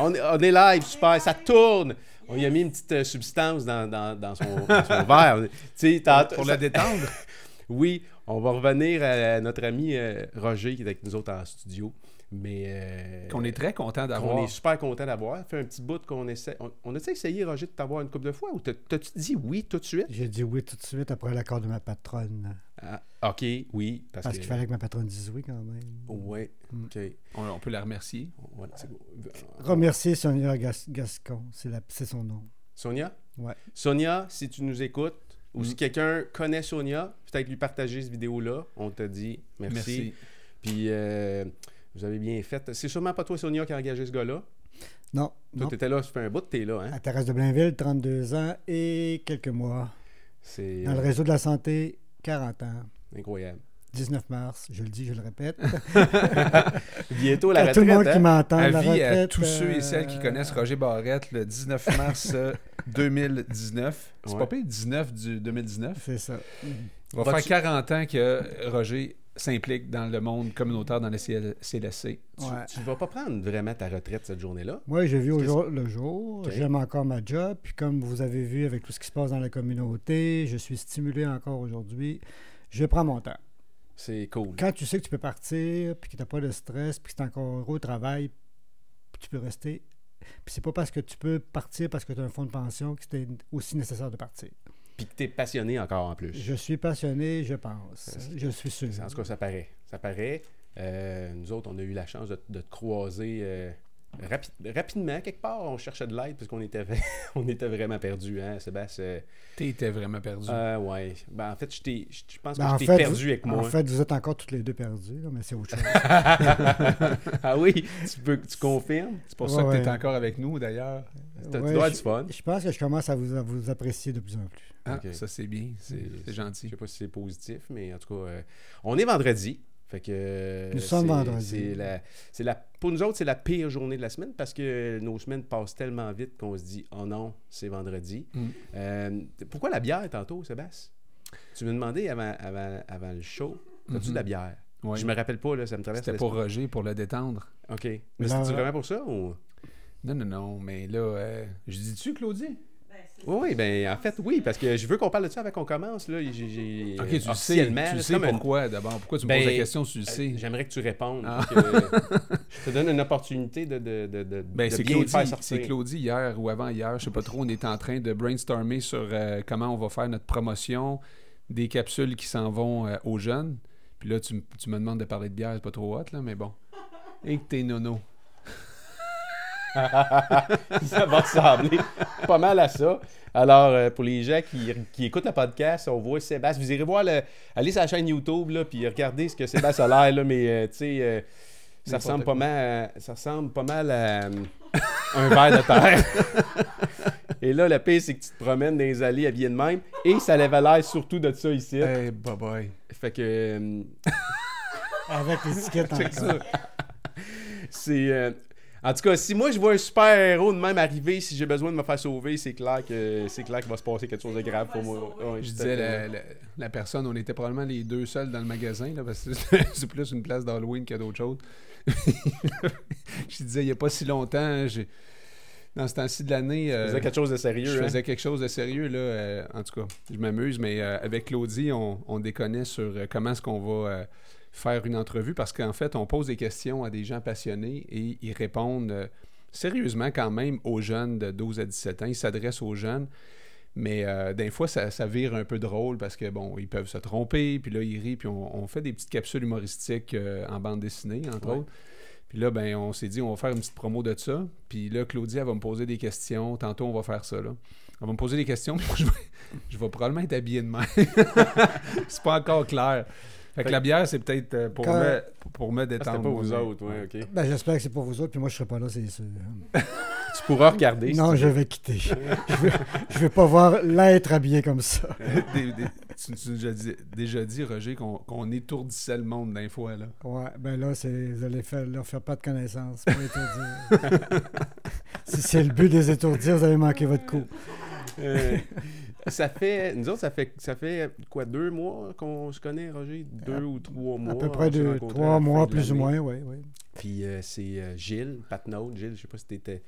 On, est- on est live, super, ça tourne. On y a mis une petite euh, substance dans, dans- dans son, dans son verre. Tu sais, tantôt- Pour ça- le détendre? Oui, on va revenir à notre ami euh, Roger qui est avec nous autres en studio. Mais. euh, Qu'on est très content qu'on d'avoir. est super content d'avoir. Fait un petit bout qu'on essaie. On, on a-tu essayé, Roger, de t'avoir une couple de fois ou t'as- t'as-tu dit oui tout de suite? J'ai dit oui tout de suite après l'accord de ma patronne. Ah, ok, oui. Parce, qu'il fallait que ma patronne dise oui quand même. Ouais, Mm. ok. On, on peut la remercier. Remercier Sonia Gas- Gascon, c'est son nom. Sonia? Ouais. Sonia, si tu nous écoutes, ou Mm. si quelqu'un connaît Sonia, peut-être lui partager cette vidéo-là. On te dit merci. Merci. Puis euh, vous avez bien fait. C'est sûrement pas toi, Sonia, qui a engagé ce gars-là? Non, Toi, non. t'étais là, ça fait un bout, t'es là, hein? À Thérèse de Blainville, 32 ans et quelques mois. C'est Dans le euh, réseau de la santé, 40 ans. incroyable. 19 mars, je le dis, je le répète. Bientôt la à tout le monde retraite, qui hein? m'entend, la Avis à retraite, tous ceux et euh, celles qui connaissent Roger Barrette le 19 mars euh, 2019. C'est Ouais. pas pire, 19 du 2019. C'est ça. On va Vas-tu- faire 40 ans que Roger s'implique dans le monde communautaire dans le CL CLSC. Tu, tu vas pas prendre vraiment ta retraite cette journée-là? Moi, j'ai vu au jour, le jour. J'aime encore ma job. Puis comme vous avez vu avec tout ce qui se passe dans la communauté, je suis stimulé encore aujourd'hui. Je prends mon temps. C'est cool. Quand tu sais que tu peux partir, puis que tu n'as pas de stress, puis que tu es encore heureux au travail, puis tu peux rester. Puis c'est pas parce que tu peux partir parce que tu as un fonds de pension que c'est aussi nécessaire de partir. Puis que t'es passionné encore en plus. Je suis passionné, je pense. Je suis sûr. En tout cas, ça paraît. Ça paraît. Euh, nous autres, on a eu la chance de, de te croiser euh, rapi- rapidement. Quelque part, on cherchait de l'aide parce qu'on était, on était vraiment perdus, hein, Sébastien? T'étais vraiment perdu. Euh, ouais. Ben, en fait, je t'ai- je je pense que Ben, je en t'ai perdu vous- avec moi. En fait, vous êtes encore toutes les deux perdus, là, mais c'est autre chose. ah oui? Tu, peux, tu confirmes? C'est pour Ouais, ça que ouais. t'es encore avec nous, d'ailleurs. Ouais, tu dois je- du fun. Je pense que je commence à vous, à vous apprécier de plus en plus. Ah, Ok. Ça, c'est bien. C'est c'est Je gentil. sais pas si c'est positif, mais en tout cas, euh, on est vendredi. Fait que Nous sommes c'est- vendredi. La, c'est la, pour nous autres, c'est la pire journée de la semaine parce que nos semaines passent tellement vite qu'on se dit Oh non, c'est vendredi. Mm. Euh, pourquoi la bière tantôt, Sébastien? Tu me demandais avant, avant, avant le show As-tu Mhm. de la bière? Ouais. Je me rappelle pas, là, ça me traverse C'était pour. Roger, pour le détendre. OK. Mais c'est vraiment pour ça ou? Non, non, non, mais là, euh, je dis-tu, Claudie? Oui, ben en fait, oui, parce que je veux qu'on parle de ça avant qu'on commence. Là. J'ai, j'ai- Ok, tu le sais. Tu sais pourquoi, d'abord. Pourquoi tu me Ben, poses la question, tu le Euh, sais? J'aimerais que tu répondes. Ah. que je te donne une opportunité de, de, de, de, Ben, bien faire sortir. c'est Claudie hier ou avant-hier, je sais pas trop, on est en train de brainstormer sur euh, comment on va faire notre promotion des capsules qui s'en vont euh, aux jeunes. Puis là, tu, tu me demandes de parler de bière, c'est pas trop hot, là, mais bon. Et que t'es nono. ça va ressembler pas mal à ça. Alors, euh, pour les gens qui, qui écoutent le podcast, on voit Sébastien. Vous irez voir, le, allez sur la chaîne YouTube, là, puis regardez ce que Sébastien a l'air, là, mais euh, tu sais, euh, ça, ressemble pas mal à, ça ressemble pas mal à euh, un verre de terre. Et là, le pire, c'est que tu te promènes dans les allées habillé de même, et ça avait l'air surtout de ça ici. Hey, bye bye. Fait que... euh, Avec l'étiquette en. C'est. En tout cas, si moi je vois un super héros de même arriver, si j'ai besoin de me faire sauver, c'est clair que c'est clair qu'il va se passer quelque chose de grave pour moi. Ouais, Je disais, la, la- la personne, on était probablement les deux seuls dans le magasin, là, parce que c'est- plus une place d'Halloween que d'autres choses. je disais, il n'y a pas si longtemps, j'ai- dans ce temps-ci de l'année, Tu euh, faisais quelque chose de sérieux. je hein? faisais quelque chose de sérieux. Là, euh, en tout cas, je m'amuse, mais euh, avec Claudie, on, on déconnait sur comment est-ce qu'on va faire une entrevue, parce qu'en fait, on pose des questions à des gens passionnés et ils répondent euh, sérieusement quand même aux jeunes de 12 à 17 ans. Ils s'adressent aux jeunes. Mais euh, des fois, ça, ça vire un peu drôle parce que, bon, ils peuvent se tromper, puis là, ils rient, puis on, on fait des petites capsules humoristiques euh, en bande dessinée, entre Ouais. autres. Puis là, ben, on s'est dit, on va faire une petite promo de ça. Puis là, Claudie, elle va me poser des questions. Tantôt, on va faire ça, là. Elle va me poser des questions, puis moi, je vais, je vais probablement être habillé de même. c'est pas encore clair. Fait que la bière, c'est peut-être euh, pour, Quand- me, pour me Ah, détendre. C'était pas vous autres, ouais, ok. Ben, J'espère que c'est pour vous autres, puis moi, je serai pas là, c'est sûr. Tu pourras regarder. non, je veux. vais quitter. je veux, je veux pas voir l'être habillé comme ça. Des- des- tu nous as dit- déjà dit, Roger, qu'on qu'on étourdissait le monde d'un fois, là. Ouais, ben là, c'est, vous allez faire, leur faire pas de connaissances pour étourdir. si c'est le but des étourdir, vous allez manquer votre coup. Euh, ça fait, nous autres, ça fait, ça fait quoi, deux mois qu'on se connaît, Roger? Deux ou trois mois. À peu près deux, trois mois, de plus ou moins, oui. oui. Puis euh, c'est euh, Gilles, Patnaud, Gilles, je sais pas si tu étais,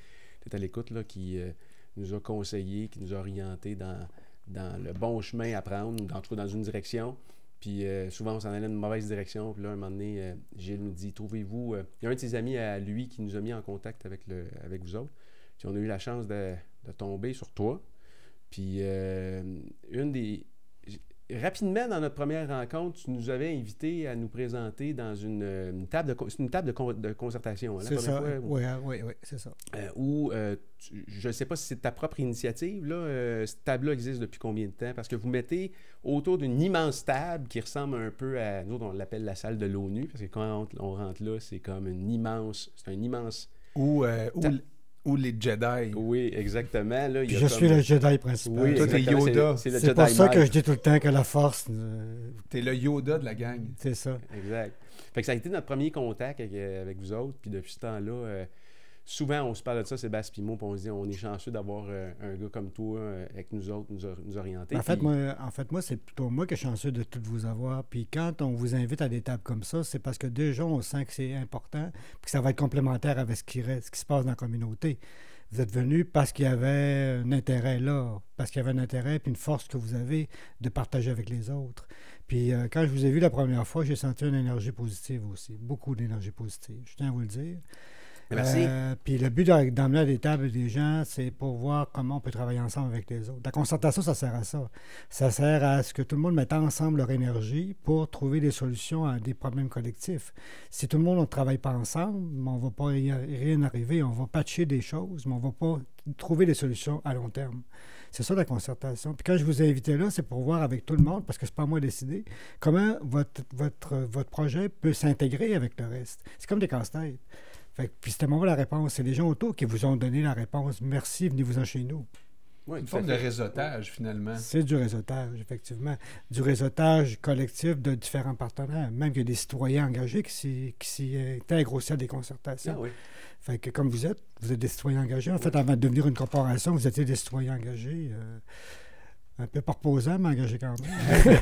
à l'écoute, là, qui euh, nous a conseillé, qui nous a orienté dans, dans le bon chemin à prendre, ou en tout cas dans une direction. Puis euh, souvent, on s'en allait dans une mauvaise direction. Puis là, un moment donné, euh, Gilles nous dit Trouvez-vous. euh, Il y a un de ses amis à lui qui nous a mis en contact avec, le, avec vous autres. Puis on a eu la chance de, de tomber sur toi. Puis euh, une des. Rapidement, dans notre première rencontre, tu nous avais invité à nous présenter dans une, euh, une table de, co- c'est une table de, con- de concertation. hein, C'est ça. fois, Oui, oui, oui, c'est ça. euh, où euh, tu- je ne sais pas si c'est ta propre initiative, là, euh, cette table-là existe depuis combien de temps? Parce que vous mettez autour d'une immense table qui ressemble un peu à, nous on l'appelle la salle de l'ONU, parce que quand on, on rentre là, c'est comme une immense, c'est un immense... Ou, euh, ou, les Jedi. Oui, exactement. Là, il y Puis a je comme- suis le Jedi principal. Oui, Toi, t'es exactement, c'est- Yoda. C'est Jedi pour ça que je dis tout le temps que la force, euh, T'es le Yoda de la gang. c'est ça. Exact. Fait que ça a été notre premier contact avec, euh, avec vous autres. Puis depuis ce temps-là, euh, souvent on se parle de ça, Sébastien Pimot, puis on se dit on est chanceux d'avoir euh, un gars comme toi euh, avec nous autres, nous, or- nous orienter. En fait, Puis- moi, en fait, moi, c'est plutôt moi qui suis chanceux de tout vous avoir. Puis quand on vous invite à des tables comme ça, c'est parce que déjà, on sent que c'est important, puis que ça va être complémentaire avec ce qui, reste, ce qui se passe dans la communauté. Vous êtes venu parce qu'il y avait un intérêt là, parce qu'il y avait un intérêt puis une force que vous avez de partager avec les autres. Puis euh, quand je vous ai vu la première fois, j'ai senti une énergie positive aussi, beaucoup d'énergie positive. Je tiens à vous le dire. Merci. Euh, puis le but d'emmener à des tables des gens, c'est pour voir comment on peut travailler ensemble avec les autres. La concertation, ça sert à ça. Ça sert à ce que tout le monde mette ensemble leur énergie pour trouver des solutions à des problèmes collectifs. Si tout le monde ne travaille pas ensemble, on ne va pas y rien arriver. On va patcher des choses, mais on ne va pas trouver des solutions à long terme. C'est ça la concertation. Puis quand je vous ai invité là, c'est pour voir avec tout le monde, parce que c'est pas moi décider, comment votre, votre, votre projet peut s'intégrer avec le reste. C'est comme des casse-têtes. Fait que- puis c'était moi la réponse. C'est les gens autour qui vous ont donné la réponse. Merci, venez-vous-en chez nous. Ouais, Une forme de réseautage, finalement. C'est du réseautage, effectivement. Du réseautage collectif de différents partenaires. Même qu'il y a des citoyens engagés qui s'y- intègrent aussi à des concertations. Ah oui. Fait que comme vous êtes, vous êtes des citoyens engagés. En fait, avant de devenir une corporation, vous étiez des citoyens engagés. euh, un peu par posant, mais engagés quand même.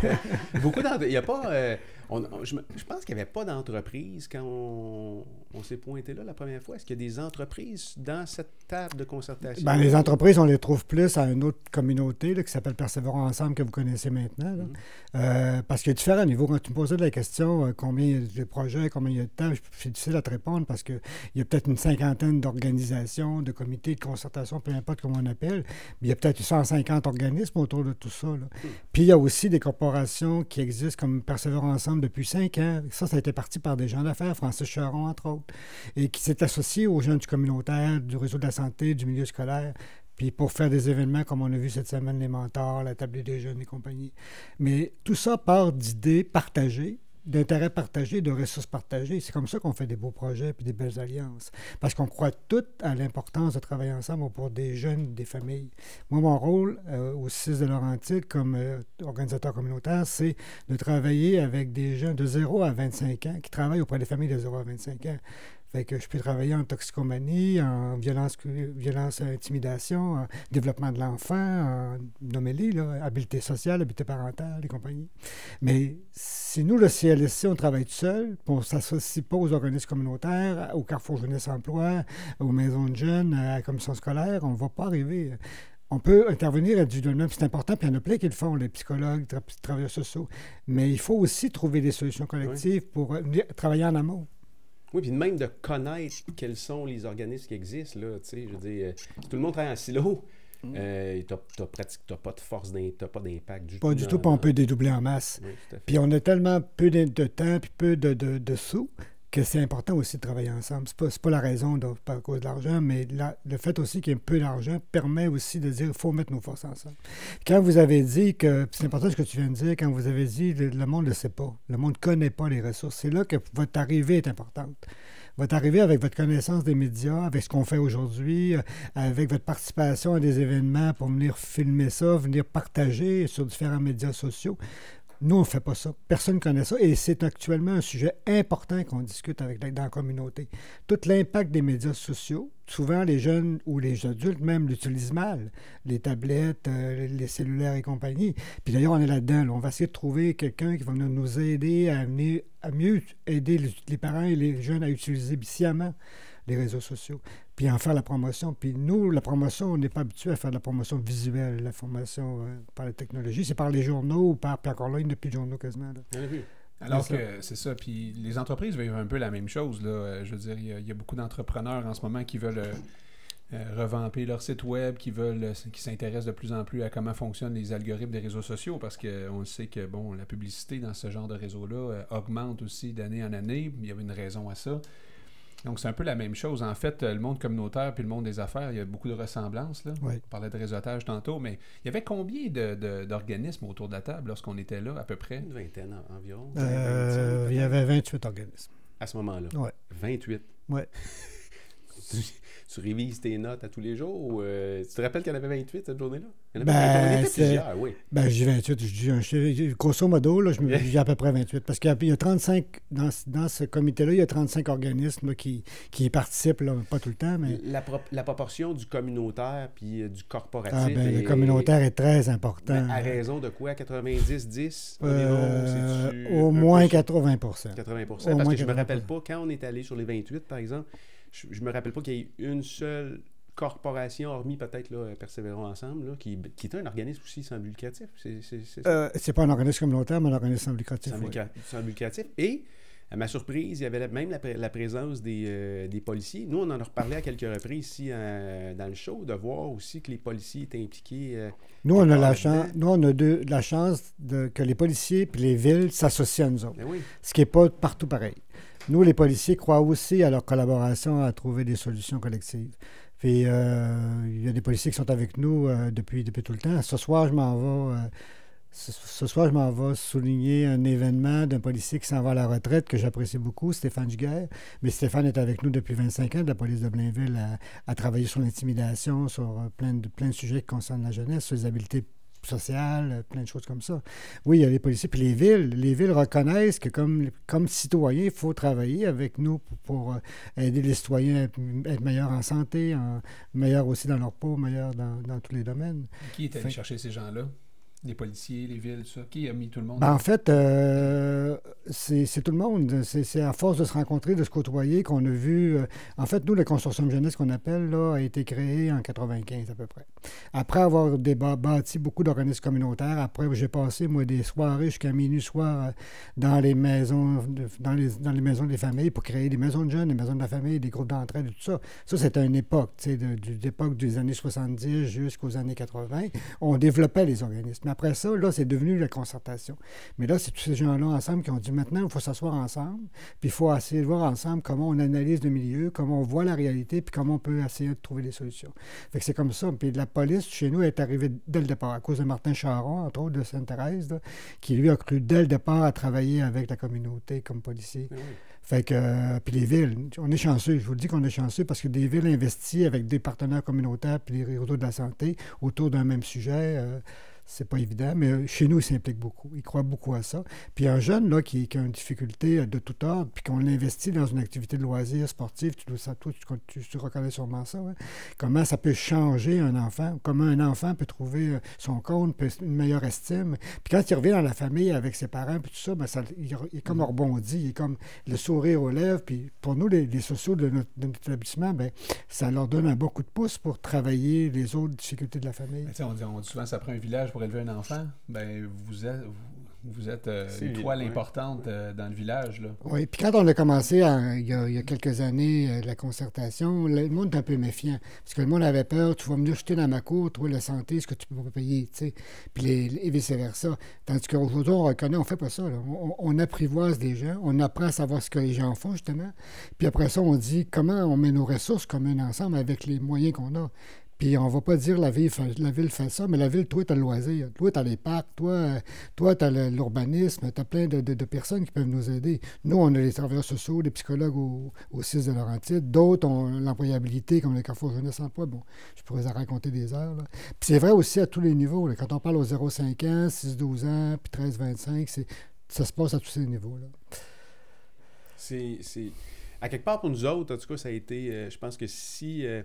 Beaucoup d'entre- Il y a pas. euh, on- on- je, pense qu'il n'y avait pas d'entreprise quand on, on s'est pointé là la première fois. Est-ce qu'il y a des entreprises dans cette table de concertation? Ben, les entreprises, on les trouve plus à une autre communauté là, qui s'appelle Persévérons Ensemble, que vous connaissez maintenant. là. Mhm. Euh, parce qu'il y a différents niveaux. Quand tu me posais la question, euh, combien il y a de projets, combien il y a de temps, je- c'est difficile à te répondre parce qu'il y a peut-être une cinquantaine d'organisations, de comités de concertation, peu importe comment on appelle. Mais il y a peut-être 150 organismes autour de tout ça. là. Puis il y a aussi des corporations qui existent comme Persévérons Ensemble depuis cinq ans. Ça, ça a été parti par des gens d'affaires, Francis Charon, entre autres, et qui s'est associé aux jeunes du communautaire, du réseau de la santé, du milieu scolaire. Puis pour faire des événements comme on a vu cette semaine, les mentors, la table des jeunes et compagnie. Mais tout ça part d'idées partagées, d'intérêts partagés, de ressources partagées. C'est comme ça qu'on fait des beaux projets et des belles alliances. Parce qu'on croit toutes à l'importance de travailler ensemble pour des jeunes, des familles. Moi, mon rôle euh, au 6 de Laurentide comme euh, organisateur communautaire, c'est de travailler avec des jeunes de 0 à 25 ans qui travaillent auprès des familles de 0 à 25 ans. Fait que je peux travailler en toxicomanie, en violence, violence intimidation, en développement de l'enfant, en nommez-les, là, habileté sociale, habileté parentale et compagnie. Mais si nous, le CLSC, on travaille tout seul, on ne s'associe pas aux organismes communautaires, au Carrefour Jeunesse Emploi, aux maisons de jeunes, à la commission scolaire, on ne va pas arriver. On peut intervenir individuellement, puis c'est important, puis il y en a plein qui le font, les psychologues, les tra- travailleurs sociaux. Mais il faut aussi trouver des solutions collectives pour euh, travailler en amont. Oui, puis même de connaître quels sont les organismes qui existent, là, tu sais, je veux dire, euh, si tout le monde travaille en silo, euh, t'as, t'as pratique- t'as pas de force, t'as pas d'impact du tout. Pas du tout, puis on peut dédoubler en masse. Oui. Puis on a tellement peu de, de temps puis peu de, de- de sous que c'est important aussi de travailler ensemble. C'est pas, pas la raison de, pas à cause de l'argent, mais la- le fait aussi qu'il y ait peu d'argent permet aussi de dire qu'il faut mettre nos forces ensemble. Quand vous avez dit que, c'est important ce que tu viens de dire, quand vous avez dit le, le monde ne sait pas, le monde ne connaît pas les ressources, c'est là que votre arrivée est importante. Votre arrivée avec votre connaissance des médias, avec ce qu'on fait aujourd'hui, euh, avec votre participation à des événements pour venir filmer ça, venir partager sur différents médias sociaux, Nous, on ne fait pas ça. Personne ne connaît ça. Et c'est actuellement un sujet important qu'on discute avec, dans la communauté. Tout l'impact des médias sociaux. Souvent, les jeunes ou les adultes même l'utilisent mal. Les tablettes, euh, les cellulaires et compagnie. Puis d'ailleurs, on est là-dedans. On va essayer de trouver quelqu'un qui va nous aider à, à mieux aider les parents et les jeunes à utiliser sciemment les réseaux sociaux, puis en faire la promotion. Puis nous, la promotion, on n'est pas habitué à faire de la promotion visuelle, la formation euh, par la technologie. C'est par les journaux ou par, puis encore là, il n'y a plus de journaux quasiment. Alors que c'est ça. Puis les entreprises vivent un peu la même chose. Là. Euh, je veux dire, il y, a, beaucoup d'entrepreneurs en ce moment qui veulent euh, revamper leur site web, qui veulent, qui s'intéressent de plus en plus à comment fonctionnent les algorithmes des réseaux sociaux, parce qu'on sait que bon, la publicité dans ce genre de réseau-là augmente aussi d'année en année. Il y avait une raison à ça. Donc, c'est un peu la même chose. En fait, le monde communautaire puis le monde des affaires, il y a beaucoup de ressemblances. Là. On parlait de réseautage tantôt, mais il y avait combien d'organismes autour de la table lorsqu'on était là, à peu près? Une vingtaine environ. Euh, il y avait 28 organismes. À ce moment-là? Oui. 28? Oui. tu révises tes notes à tous les jours? Euh, tu te rappelles qu'il y en avait 28 cette journée-là? Il y en avait ben, plusieurs, oui. Ben, dis 28. Je dis, grosso modo, là, je me dis à peu près 28. Parce qu'il y, a 35, dans, dans ce comité-là, il y a 35 organismes qui, qui participent, pas tout le temps, mais... La, la proportion du communautaire puis euh, du corporatif... Ah, ben, le communautaire est très important. Ben, à raison de quoi? 90, 10? Euh, au moins 80 80 Parce que je me rappelle pas, quand on est allé sur les 28, par exemple je, me rappelle pas qu'il y ait une seule corporation, hormis peut-être Persévérons Ensemble, là, qui, qui, est un organisme aussi sans but lucratif. C'est euh, pas un organisme communautaire, mais un organisme sans but lucratif. Sans, but lucratif. Et, à ma surprise, il y avait même la, présence euh, des, policiers. Nous, on en a reparlé à quelques reprises ici euh, dans le show, de voir aussi que les policiers étaient impliqués. nous, on a la chance, nous, on a de, la chance de, que les policiers et les villes s'associent à nous autres. Ben oui. Ce qui n'est pas partout pareil. Nous, les policiers, croient aussi à leur collaboration à trouver des solutions collectives. Puis, euh, il y a des policiers qui sont avec nous euh, depuis, depuis tout le temps. Ce soir, je m'en vais. Euh, ce, soir, je m'en vais souligner un événement d'un policier qui s'en va à la retraite que j'apprécie beaucoup, Stéphane Duguerre. Mais Stéphane est avec nous depuis 25 ans de la police de Blainville à, travailler sur l'intimidation, sur plein de, plein sujets qui concernent la jeunesse, sur les habiletés social, plein de choses comme ça. Oui, il y a les policiers, puis les villes. Les villes reconnaissent que comme, comme citoyens, il faut travailler avec nous pour, euh, aider les citoyens à être meilleurs en santé, meilleurs aussi dans leur peau, meilleurs dans, dans tous les domaines. Qui est allé chercher ces gens-là? Les policiers, les villes, ça. Qui a mis tout le monde? Ben, en fait, euh, c'est tout le monde. C'est à force de se rencontrer, de se côtoyer qu'on a vu. Euh, en fait, nous, le consortium jeunesse qu'on appelle, là, a été créé en 95 à peu près. Après avoir bâti beaucoup d'organismes communautaires, après, j'ai passé, moi, des soirées jusqu'à minuit soir euh, dans les maisons dans, les, dans les maisons des familles pour créer des maisons de jeunes, des maisons de la famille, des groupes d'entraide et tout ça. Ça, c'était une époque, tu sais, de, l'époque des années 70 jusqu'aux années 80. On développait les organismes après ça, là, c'est devenu la concertation. Mais là, c'est tous ces gens-là ensemble qui ont dit maintenant, il faut s'asseoir ensemble, puis il faut essayer de voir ensemble comment on analyse le milieu, comment on voit la réalité, puis comment on peut essayer de trouver des solutions. Fait que c'est comme ça. Puis la police, chez nous, est arrivée dès le départ, à cause de Martin Charon, entre autres, de Sainte-Thérèse, qui lui a cru dès le départ à travailler avec la communauté comme policier. Ben fait que, euh, puis les villes, on est chanceux, je vous le dis qu'on est chanceux parce que des villes investissent avec des partenaires communautaires puis les réseaux de la santé autour d'un même sujet. Euh, c'est pas évident, mais chez nous, il s'implique beaucoup. Il croit beaucoup à ça. Puis un jeune là, qui, a une difficulté de tout ordre, puis qu'on l'investit dans une activité de loisir sportif, tu, ça, toi, tu, tu, reconnais sûrement ça. Comment ça peut changer un enfant? Comment un enfant peut trouver euh, son compte, une meilleure estime? Puis quand il revient dans la famille avec ses parents, puis tout ça, ben ça il, est comme mm-hmm. rebondi, il est comme le sourire aux lèvres. Puis pour nous, les, sociaux de notre, établissement, ben, ça leur donne un bon coup de pouce pour travailler les autres difficultés de la famille. on, dit, on dit souvent ça prend un village pour élever un enfant, ben vous êtes, vous êtes euh, une toile importante euh, dans le village. Là. Oui, puis quand on a commencé il, y a, quelques années euh, la concertation, le monde était un peu méfiant. Parce que le monde avait peur, tu vas venir jeter dans ma cour, toi, la santé, ce que tu peux pas payer, tu sais. Puis les, et vice-versa. Tandis qu'aujourd'hui, on reconnaît, on fait pas ça. On, apprivoise des gens, on apprend à savoir ce que les gens font, justement. Puis après ça, on dit comment on met nos ressources communes ensemble avec les moyens qu'on a. Puis on va pas dire la ville, la ville fait ça, mais la ville, toi, tu as le loisir. Toi, tu as les parcs. Toi, euh, toi tu as l'urbanisme. Tu as plein de, de, personnes qui peuvent nous aider. Nous, on a les travailleurs sociaux, les psychologues au, au 6 de Laurentide. D'autres ont l'employabilité, comme le Carrefour Jeunesse Emploi. Bon, je pourrais en raconter des heures. Puis c'est vrai aussi à tous les niveaux. Quand on parle aux 0,5 ans, 6-12 ans, puis 13-25, ça se passe à tous ces niveaux-là. C'est à quelque part pour nous autres, en tout cas, ça a été. Euh, je pense que si euh,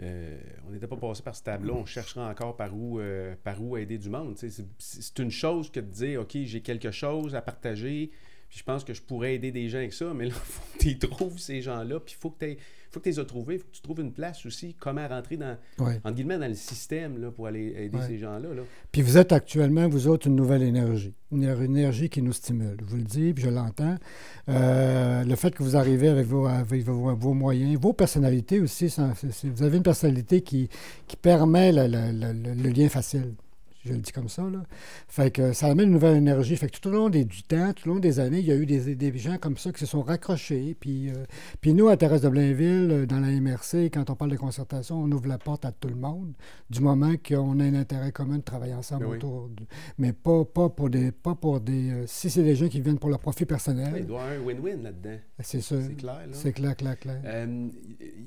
euh, on n'était pas passé par ce tableau, on chercherait encore par où, par où aider du monde. C'est une chose que de dire OK, j'ai quelque chose à partager, puis je pense que je pourrais aider des gens avec ça, mais là, il faut que tu trouves ces gens-là, puis il faut que tu faut que les aies trouvés, il faut que tu trouves une place aussi, comment rentrer dans, entre guillemets, dans le système là, pour aller aider ces gens-là. Là. Puis vous êtes actuellement, vous autres, une nouvelle énergie, une énergie qui nous stimule. Je vous le dis, puis je l'entends. Euh, le fait que vous arrivez avec vos, avec vos, moyens, vos personnalités aussi, vous avez une personnalité qui, qui permet le lien facile je le dis comme ça. Là. Fait que ça amène une nouvelle énergie. Fait que tout au long des, du temps, tout au long des années, il y a eu des, des gens comme ça qui se sont raccrochés. Puis, euh, puis nous, à Thérèse de Blainville, euh, dans la MRC, quand on parle de concertation, on ouvre la porte à tout le monde, du moment qu'on a un intérêt commun de travailler ensemble ben autour. Mais pas, pas pour des. Pas pour des euh, si c'est des gens qui viennent pour leur profit personnel. il doit y avoir un win-win là-dedans. C'est ça. C'est clair. C'est clair, clair, clair.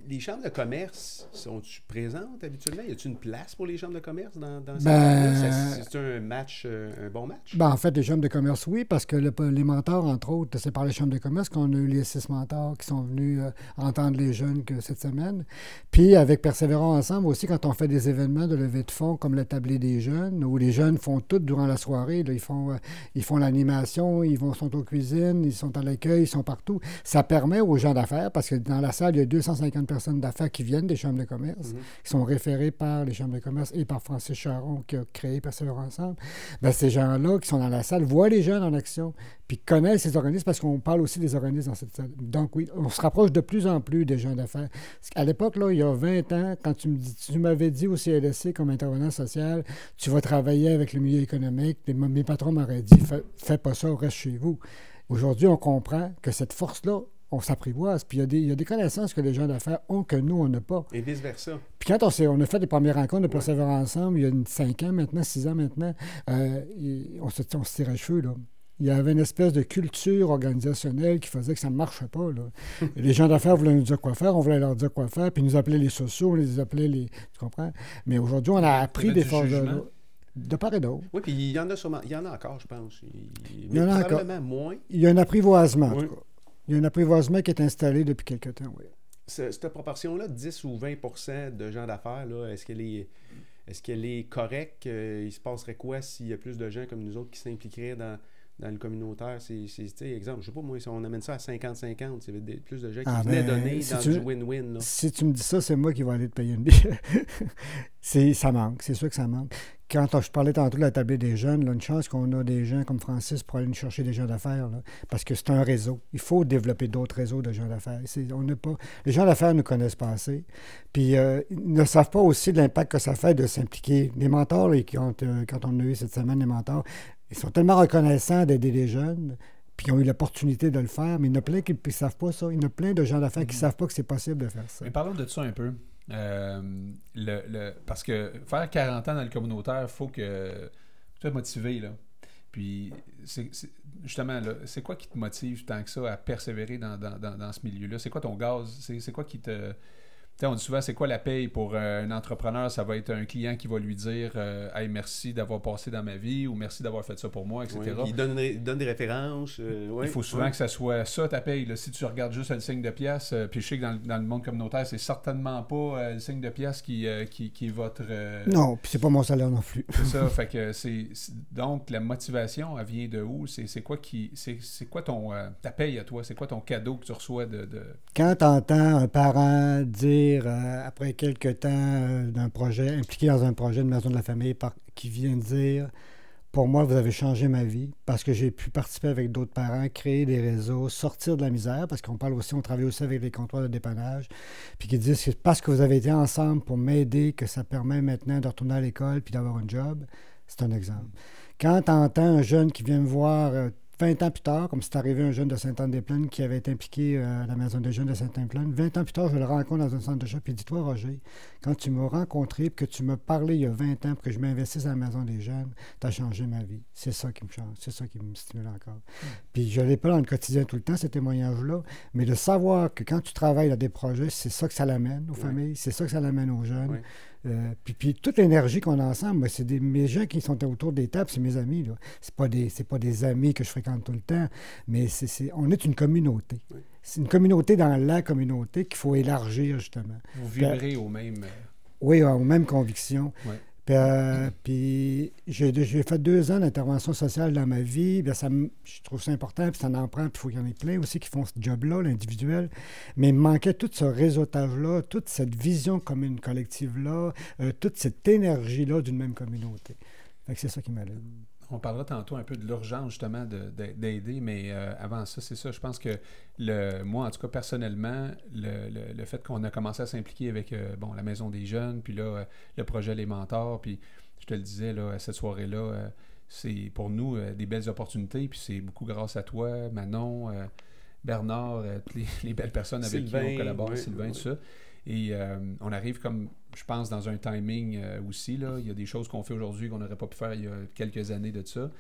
les chambres de commerce sont-tu présentes habituellement? Y a-t-il une place pour les chambres de commerce dans, dans ben, c'est un match, euh, un bon match? Ben, en fait, les chambres de commerce, oui, parce que les mentors, entre autres, c'est par les chambres de commerce qu'on a eu les six mentors qui sont venus euh, entendre les jeunes que cette semaine. Puis, avec Persévérons Ensemble aussi, quand on fait des événements de levée de fonds comme le tablé des jeunes, où les jeunes font tout durant la soirée, ils font euh, ils font l'animation, ils vont, sont aux cuisines, ils sont à l'accueil, ils sont partout. Ça permet aux gens d'affaires, parce que dans la salle, il y a 250 personnes d'affaires qui viennent des chambres de commerce, mm-hmm. qui sont référées par les chambres de commerce et par Francis Charon, qui a créé Persévérons ensemble, ben, ces gens-là qui sont dans la salle voient les jeunes en action, puis connaissent ces organismes parce qu'on parle aussi des organismes dans cette salle. Donc oui, on se rapproche de plus en plus des gens d'affaires. À l'époque, là, il y a 20 ans, quand tu, tu m'avais dit au CLSC comme intervenant social, tu vas travailler avec le milieu économique, mes patrons m'auraient dit, fais pas ça, reste chez vous. Aujourd'hui, on comprend que cette force-là, on s'apprivoise. Puis il y, a des connaissances que les gens d'affaires ont que nous, on n'a pas. Et vice-versa. Puis quand on, on, a fait les premières rencontres de Persévérance ensemble, il y a cinq ans maintenant, six ans maintenant, euh, on, se, on se tirait cheveux, là il y avait une espèce de culture organisationnelle qui faisait que ça ne marchait pas. les gens d'affaires voulaient nous dire quoi faire, on voulait leur dire quoi faire, puis ils nous appelaient les sociaux, on les appelait les. Tu comprends? Mais aujourd'hui, on a appris des forces de, de part et d'autre. Oui, puis il y en a sûrement. Il y en a encore, je pense. Il, y en a encore. moins. Il y a un apprivoisement, en tout cas. Il y a un apprivoisement qui est installé depuis quelque temps, oui. Cette proportion-là, 10 ou 20% de gens d'affaires, est-ce qu'elle est, est, qu'elle est correcte? Euh, il se passerait quoi s'il y a plus de gens comme nous autres qui s'impliqueraient dans, dans le communautaire? C'est, exemple, je sais pas, moi, si on amène ça à 50-50, c'est plus de gens qui ah, venaient ben, donner dans du win-win. Si tu me dis ça, c'est moi qui vais aller te payer une bille. ça manque, c'est sûr que ça manque quand je parlais tantôt de la tablée des jeunes, là, une chance qu'on a des gens comme Francis pour aller nous chercher des gens d'affaires, parce que c'est un réseau. Il faut développer d'autres réseaux de gens d'affaires. On pas, les gens d'affaires ne connaissent pas assez. Puis euh, ils ne savent pas aussi l'impact que ça fait de s'impliquer. Les mentors, qui ont, euh, quand on a eu cette semaine les mentors, ils sont tellement reconnaissants d'aider les jeunes puis ils ont eu l'opportunité de le faire, mais il y en a plein qui ne savent pas ça. Il y en a plein de gens d'affaires qui ne mm-hmm. savent pas que c'est possible de faire ça. Mais parlons de ça un peu. Euh, le, parce que faire 40 ans dans le communautaire, il faut que tu sois motivé. Là. Puis, c'est, justement, c'est quoi qui te motive tant que ça à persévérer dans, dans ce milieu-là? C'est quoi ton gaz? C'est, quoi qui te on dit souvent, c'est quoi la paye pour euh, un entrepreneur? Ça va être un client qui va lui dire euh, Hey, merci d'avoir passé dans ma vie ou merci d'avoir fait ça pour moi, etc. il, donne, des références. Euh, il faut souvent que ça soit ça, ta paye. Si tu regardes juste le signe de pièce, puis je sais que dans, le monde communautaire, c'est certainement pas le signe de pièce qui, qui, est votre. non, puis c'est pas mon salaire non plus. c'est ça. fait que c'est. Donc, la motivation, elle vient de où? C'est quoi qui. C'est quoi ton. ta paye à toi? C'est quoi ton cadeau que tu reçois de. de... Quand tu entends un parent dire euh, après quelques temps euh, d'un projet, impliqué dans un projet de maison de la famille, qui vient dire Pour moi, vous avez changé ma vie parce que j'ai pu participer avec d'autres parents, créer des réseaux, sortir de la misère, parce qu'on parle aussi, on travaille aussi avec les comptoirs de dépannage, puis qui disent que parce que vous avez été ensemble pour m'aider, que ça permet maintenant de retourner à l'école puis d'avoir un job. C'est un exemple. Quand tu entends un jeune qui vient me voir, euh, 20 ans plus tard, comme c'est arrivé un jeune de Saint-Anne-des-Plaines qui avait été impliqué euh, à la maison des jeunes de Saint-Anne-des-Plaines, 20 ans plus tard, je le rencontre dans un centre de shop et dis-toi, Roger, quand tu m'as rencontré et que tu m'as parlé il y a 20 ans pour que je m'investisse à la maison des jeunes, tu as changé ma vie. C'est ça qui me change, c'est ça qui me stimule encore. Hmm. Puis je ne l'ai pas dans le quotidien tout le temps, ces témoignages-là, mais de savoir que quand tu travailles dans des projets, c'est ça que ça l'amène aux familles, c'est ça que ça l'amène aux jeunes. Euh, puis, puis, toute l'énergie qu'on a ensemble, c'est des, mes gens qui sont autour des tables, c'est mes amis. Ce pas des, pas des amis que je fréquente tout le temps, mais c'est, on est une communauté. C'est une communauté dans la communauté qu'il faut élargir, justement. Vous vibrez au même... Euh, oui, aux mêmes convictions. Euh, puis j'ai fait deux ans d'intervention sociale dans ma vie. Bien, ça je trouve ça important, puis ça en prend, puis il faut qu'il y en ait plein aussi qui font ce job-là, l'individuel. Mais il manquait tout ce réseautage-là, toute cette vision commune collective-là, euh, toute cette énergie-là d'une même communauté. c'est ça qui m'allait. On parlera tantôt un peu de l'urgence justement d'aider, mais euh, avant ça, c'est ça. Je pense que le, moi, en tout cas personnellement, le, fait qu'on a commencé à s'impliquer avec euh, bon, la Maison des Jeunes, puis là, euh, le projet Les Mentors, puis je te le disais, là, cette soirée-là, c'est pour nous des belles opportunités, puis c'est beaucoup grâce à toi, Manon, Bernard, les, les, belles personnes avec qui on collabore, Sylvain, tout ça. Et on arrive comme je pense, dans un timing euh, aussi. Là. Il y a des choses qu'on fait aujourd'hui qu'on n'aurait pas pu faire il y a quelques années de ça.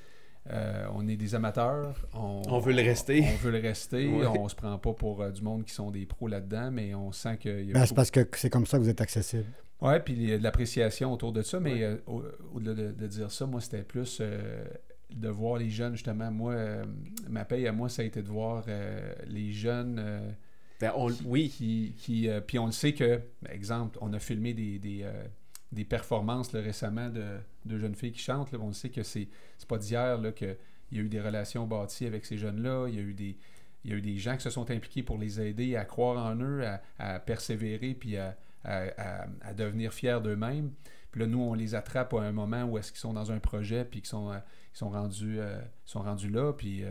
Euh, on est des amateurs. On, veut le rester. On, veut le rester. On se prend pas pour euh, du monde qui sont des pros là-dedans, mais on sent qu'il y a. Ben, c'est parce que c'est comme ça que vous êtes accessible. Oui, puis il y a de l'appréciation autour de ça, mais au-delà de, dire ça, moi, c'était plus de voir les jeunes, justement. Moi, ma paye à moi, ça a été de voir les jeunes ben, oui. Qui, euh, puis on le sait que, ben, exemple, on a filmé des, des, euh, performances récemment de, de, jeunes filles qui chantent. on le sait que c'est, c'est pas d'hier qu'il y a eu des relations bâties avec ces jeunes-là. Il y a eu des. Il y a eu des gens qui se sont impliqués pour les aider à croire en eux, à, persévérer, puis à, à, devenir fiers d'eux-mêmes. Puis là, nous, on les attrape à un moment où est-ce qu'ils sont dans un projet, puis qu'ils sont, euh, ils sont, rendus, sont rendus là. Puis,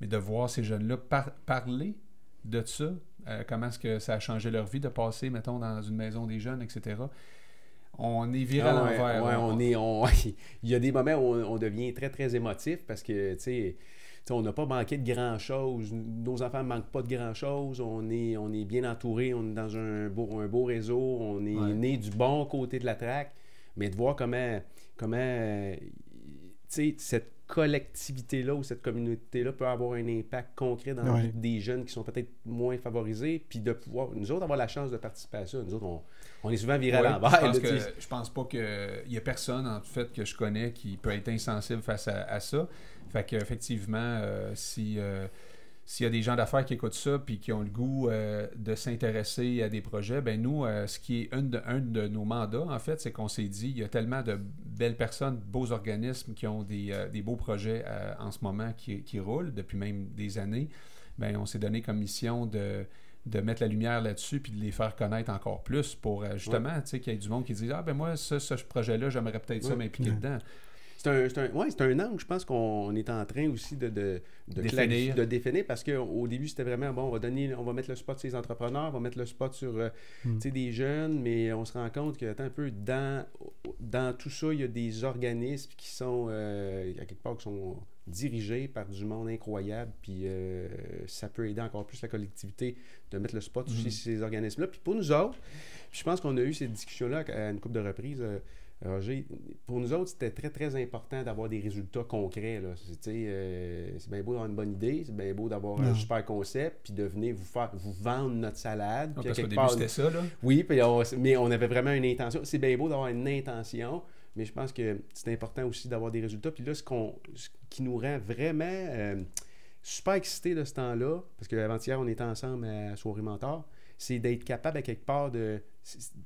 mais de voir ces jeunes-là parler de ça, euh, comment est-ce que ça a changé leur vie de passer, mettons, dans une maison des jeunes, etc. On est viré à ah l'envers. on est, Il y a des moments où on, devient très, très émotif parce que, tu sais, on n'a pas manqué de grand-chose. Nos enfants ne manquent pas de grand-chose. On est, on est bien entouré. On est dans un beau, un beau réseau. On est né du bon côté de la traque. Mais de voir comment, comment euh, cette collectivité-là ou cette communauté-là peut avoir un impact concret dans des jeunes qui sont peut-être moins favorisés, puis de pouvoir, nous autres, avoir la chance de participer à ça. Nous autres, on, est souvent virés à l'envers. Je, pense je pense pas qu'il y a personne, en fait, que je connais qui peut être insensible face à, ça. Fait qu'effectivement, euh, si... Euh, s'il y a des gens d'affaires qui écoutent ça puis qui ont le goût euh, de s'intéresser à des projets, ben nous, euh, ce qui est un de, un de nos mandats, en fait, c'est qu'on s'est dit, il y a tellement de belles personnes, beaux organismes qui ont des, euh, beaux projets en ce moment qui, qui, roulent depuis même des années. Ben, on s'est donné comme mission de, de mettre la lumière là-dessus puis de les faire connaître encore plus pour justement tu sais qu'il y ait du monde qui dise ah ben moi ce, ce projet-là j'aimerais peut-être ça m'impliquer dedans c'est un, un, ouais, un angle, je pense qu'on est en train aussi de, de, de, définir. de définir parce qu'au début, c'était vraiment bon, on va donner, on va mettre le spot sur les entrepreneurs, on va mettre le spot sur euh, hmm. des jeunes, mais on se rend compte que un peu dans, dans tout ça, il y a des organismes qui sont euh, à quelque part qui sont dirigés par du monde incroyable, puis euh, ça peut aider encore plus la collectivité de mettre le spot sur hmm. ces organismes-là. Puis pour nous autres, je pense qu'on a eu cette discussion-là à une couple de reprises. Roger, pour nous autres, c'était très, très important d'avoir des résultats concrets. Euh, c'est bien beau d'avoir une bonne idée, c'est bien beau d'avoir un super concept, puis de venir vous faire vous vendre notre salade. Ah, parce qu'au début, c'était ça, là. Oui, mais on avait vraiment une intention. C'est bien beau d'avoir une intention, mais je pense que c'est important aussi d'avoir des résultats. Puis là, ce, qu'on, qui nous rend vraiment euh, super excités de ce temps-là, parce qu'avant-hier, on était ensemble à Soirée Mentor, c'est d'être capable à quelque part de,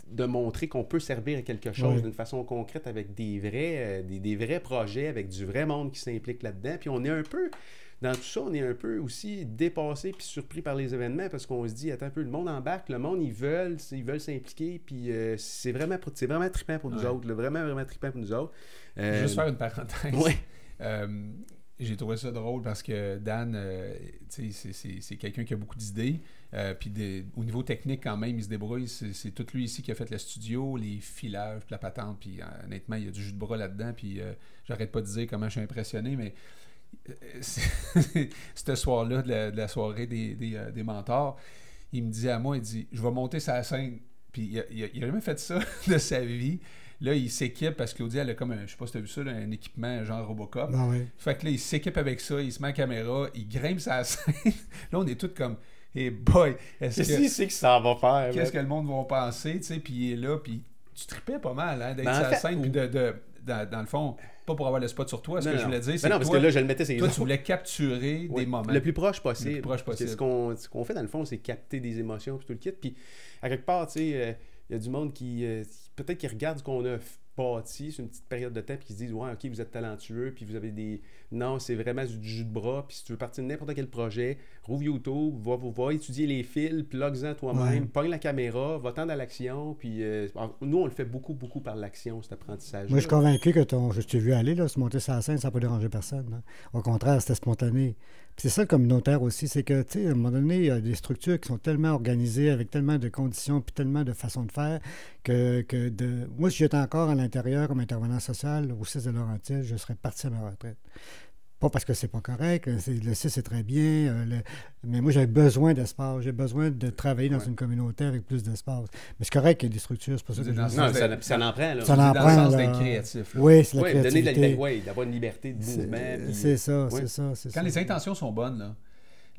de montrer qu'on peut servir à quelque chose d'une façon concrète avec des vrais, euh, des, vrais projets, avec du vrai monde qui s'implique là-dedans. Puis on est un peu, dans tout ça, on est un peu aussi dépassé puis surpris par les événements parce qu'on se dit, attends un peu, le monde embarque, le monde, ils veulent, ils veulent s'impliquer, puis euh, c'est vraiment, c'est vraiment trippant pour nous autres, vraiment, vraiment trippant pour nous autres. Euh, Juste faire une parenthèse. j'ai trouvé ça drôle parce que Dan, c'est quelqu'un qui a beaucoup d'idées. Euh, puis au niveau technique, quand même, il se débrouille. C'est tout lui ici qui a fait le studio, les filages, la patente. Puis euh, honnêtement, il y a du jus de bras là-dedans. Puis euh, j'arrête pas de dire comment je suis impressionné, mais ce soir-là, de, la, soirée des, mentors, il me dit à moi, il dit, je vais monter sa scène. Puis il a, jamais fait ça de sa vie. Là, il s'équipe parce que Claudia, elle a comme un, je sais pas si tu as vu ça, un équipement genre Robocop. Ah fait que là, il s'équipe avec ça, il se met en caméra, il grimpe sa scène. là, on est tous comme, hey boy, est-ce que. c'est que ça va faire? Qu'est-ce que le monde va penser, tu sais, puis il est là, puis tu tripais pas mal, hein, d'être ben, sa scène, puis de, de dans, le fond, pas pour avoir le spot sur toi, ce que je voulais dire, c'est non, parce que là, je le mettais, c'est Toi, tu voulais capturer des moments. Le plus proche possible. Le plus proche possible. Ce qu'on fait, dans le fond, c'est capter des émotions, puis tout le kit. Puis, à quelque part, tu sais, euh, il y a du monde qui, euh, peut-être qui regarde ce qu'on a bâti sur une petite période de temps, puis qui se disent Ouais, ok, vous êtes talentueux, puis vous avez des. Non, c'est vraiment du jus de bras, puis si tu veux partir de n'importe quel projet, rouvre YouTube, va, va, étudier les fils, plug-en toi-même, pogne la caméra, va-t'en à l'action, puis euh, nous, on le fait beaucoup, beaucoup par l'action, cet apprentissage. Moi, je suis convaincu que ton, je t'ai vu aller, là, se monter sur la scène, ça n'a pas dérangé personne. Hein. Au contraire, c'était spontané c'est ça le communautaire aussi, c'est que, tu sais, à un moment donné, il y a des structures qui sont tellement organisées, avec tellement de conditions, puis tellement de façons de faire, que, de... moi, si j'étais encore à l'intérieur comme intervenant social au 6 de Laurentides, je serais parti à ma retraite. Pas parce que c'est pas correct, le CIS c'est très bien, euh, mais moi j'ai besoin d'espace, j'ai besoin de travailler dans une communauté avec plus d'espace. Mais c'est correct qu'il y ait des structures, c'est pas ça que Non, ça, ça, en prend. Là. Ça en prend. Dans le sens d'être créatif. Oui, c'est la ouais, créativité. Oui, d'avoir une liberté de mouvement. C'est ça, c'est ça. Quand les intentions sont bonnes, là,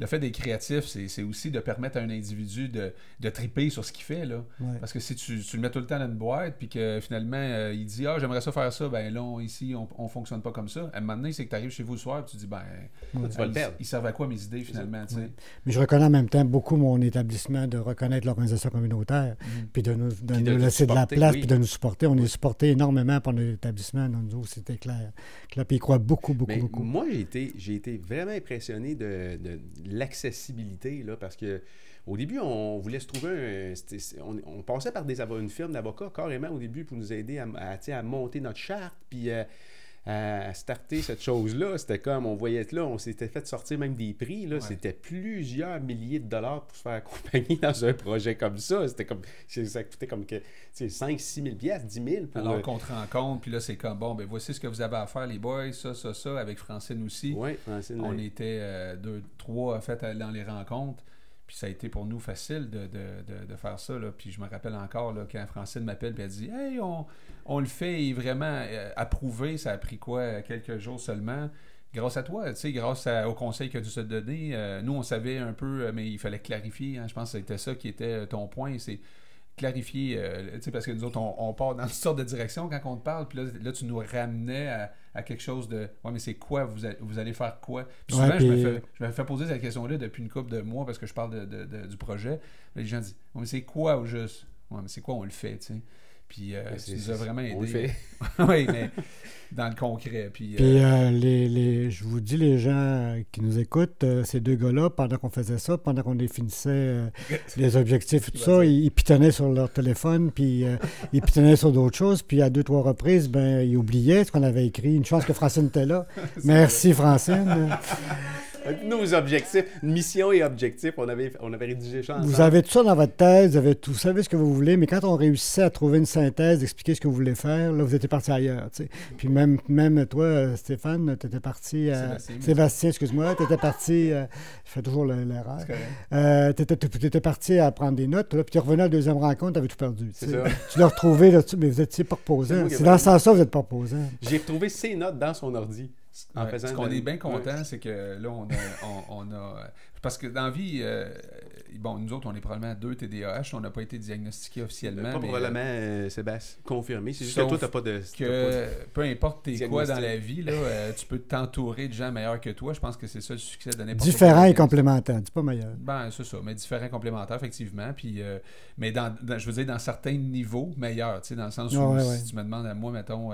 le fait d'être créatif, c'est aussi de permettre à un individu de, de triper sur ce qu'il fait. Là. Parce que si tu, tu, le mets tout le temps dans une boîte, puis que finalement, euh, il dit Ah, j'aimerais ça faire ça, ben là, ici, on ne fonctionne pas comme ça. À un moment donné, c'est que tu arrives chez vous le soir, et tu dis Ben, tu vas le perdre. Il, servent à quoi mes idées finalement Mais je reconnais en même temps beaucoup mon établissement de reconnaître l'organisation communautaire, mm. puis de nous, de laisser de la place, puis de nous supporter. On est supporté énormément par notre établissement. Nous, c'était clair. Puis il croit beaucoup, beaucoup, beaucoup. Moi, j'ai été, été vraiment impressionné de l'accessibilité, là, parce que au début, on voulait se trouver un. On, passait par des, une firme d'avocats carrément au début pour nous aider à, à, monter notre charte, puis euh, à starter cette chose-là. C'était comme, on voyait là, on s'était fait sortir même des prix. Là, C'était plusieurs milliers de dollars pour se faire accompagner dans un projet comme ça. C'était comme, ça coûtait comme que 5 6 000 10 000. Alors euh, qu'on te rend compte, puis là, c'est comme, bon, ben voici ce que vous avez à faire, les boys, ça, ça, ça, avec Francine aussi. Oui, Francine. On était euh, deux, trois, en fait, dans les rencontres. Puis ça a été pour nous facile de, de, de, faire ça. Là. Puis je me rappelle encore là, quand Francine m'appelle et elle dit Hey, on, on, le fait et vraiment euh, approuvé. Ça a pris quoi Quelques jours seulement? Grâce à toi, tu sais, grâce au conseil que tu se donné, euh, nous on savait un peu, euh, mais il fallait clarifier. Hein. je pense que c'était ça qui était ton point. C'est clarifier, euh, parce que nous autres, on, part dans toutes sortes de directions quand on te parle, puis là, tu nous ramenais à, quelque chose de Ouais, mais c'est quoi vous, vous allez faire quoi? Puis souvent, je, me fais, poser cette question-là depuis une couple de mois parce que je parle de, du projet. Les gens disent Ouais, mais c'est quoi au juste? Ouais, mais c'est quoi on le fait, tu sais? Puis euh, ça nous a vraiment aidé. On le fait. oui, mais dans le concret. Puis, puis euh, euh, les, les, je vous dis, les gens qui nous écoutent, ces deux gars-là, pendant qu'on faisait ça, pendant qu'on définissait les objectifs et tout ça, ils, pitonnaient sur leur téléphone, puis ils pitonnaient sur d'autres choses. Puis à deux, trois reprises, ben, ils oubliaient ce qu'on avait écrit. Une chance que Francine était là. Merci, Francine. nos objectifs, mission et objectifs, on avait, on avait rédigé ça Vous avez tout ça dans votre thèse, vous, avez tout, savez ce que vous voulez, mais quand on réussissait à trouver une synthèse, d'expliquer ce que vous voulez faire, là, vous étiez parti ailleurs. Puis même, même toi, Stéphane, tu étais parti. à... Sébastien, excuse-moi, tu étais parti. Euh, je fais toujours l'erreur. Euh, tu étais, parti à prendre des notes, là, puis tu revenais à la deuxième rencontre, tu avais tout perdu. Tu l'as retrouvé, là, mais vous étiez pas reposant. C'est dans ce sens-là, vous êtes pas reposant. J'ai retrouvé ses notes dans son ordi. Ce qu'on est bien content, c'est que là, on a, on, a, Parce que dans la vie, euh, bon, nous autres, on est probablement deux TDAH, on n'a pas été diagnostiqués officiellement. Pas mais, probablement, euh, Sébastien, confirmé. C'est juste que toi, tu n'as pas de. Que peu importe t'es quoi dans la vie, là, euh, tu peux t'entourer de gens meilleurs que toi. Je pense que c'est ça le succès de n'importe Différent et complémentaire, dis pas meilleur. Ben, c'est ça, mais différent et complémentaire, effectivement. Puis, mais dans, je veux dire, dans certains niveaux, meilleurs, dans le sens où si tu me demandes à moi, mettons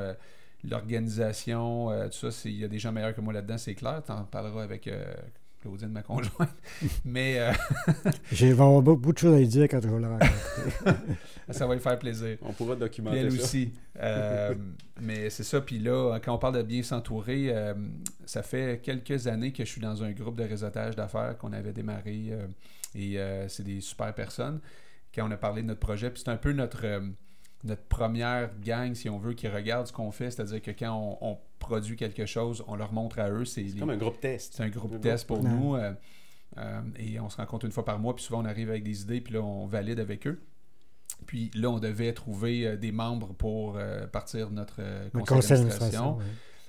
l'organisation, euh, tout ça, il y a des gens meilleurs que moi là-dedans, c'est clair. Tu en parleras avec euh, Claudine, ma conjointe. Mais. Euh... J'ai beaucoup de choses à lui dire quand je vais la rencontrer. ça va lui faire plaisir. On pourra documenter elle aussi. Euh, mais c'est ça. Puis là, quand on parle de bien s'entourer, ça fait quelques années que je suis dans un groupe de réseautage d'affaires qu'on avait démarré. et c'est des super personnes. Quand on a parlé de notre projet, puis c'est un peu notre notre première gang, si on veut, qui regarde ce qu'on fait. C'est-à-dire que quand on, produis quelque chose, on leur montre à eux. C'est les- comme un groupe test. c'est un groupe Un test pour nous. euh, euh, et on se rencontre une fois par mois, puis souvent on arrive avec des idées, puis là on valide avec eux. Puis là, on devait trouver euh, des membres pour euh, partir de notre euh, conseil d'administration.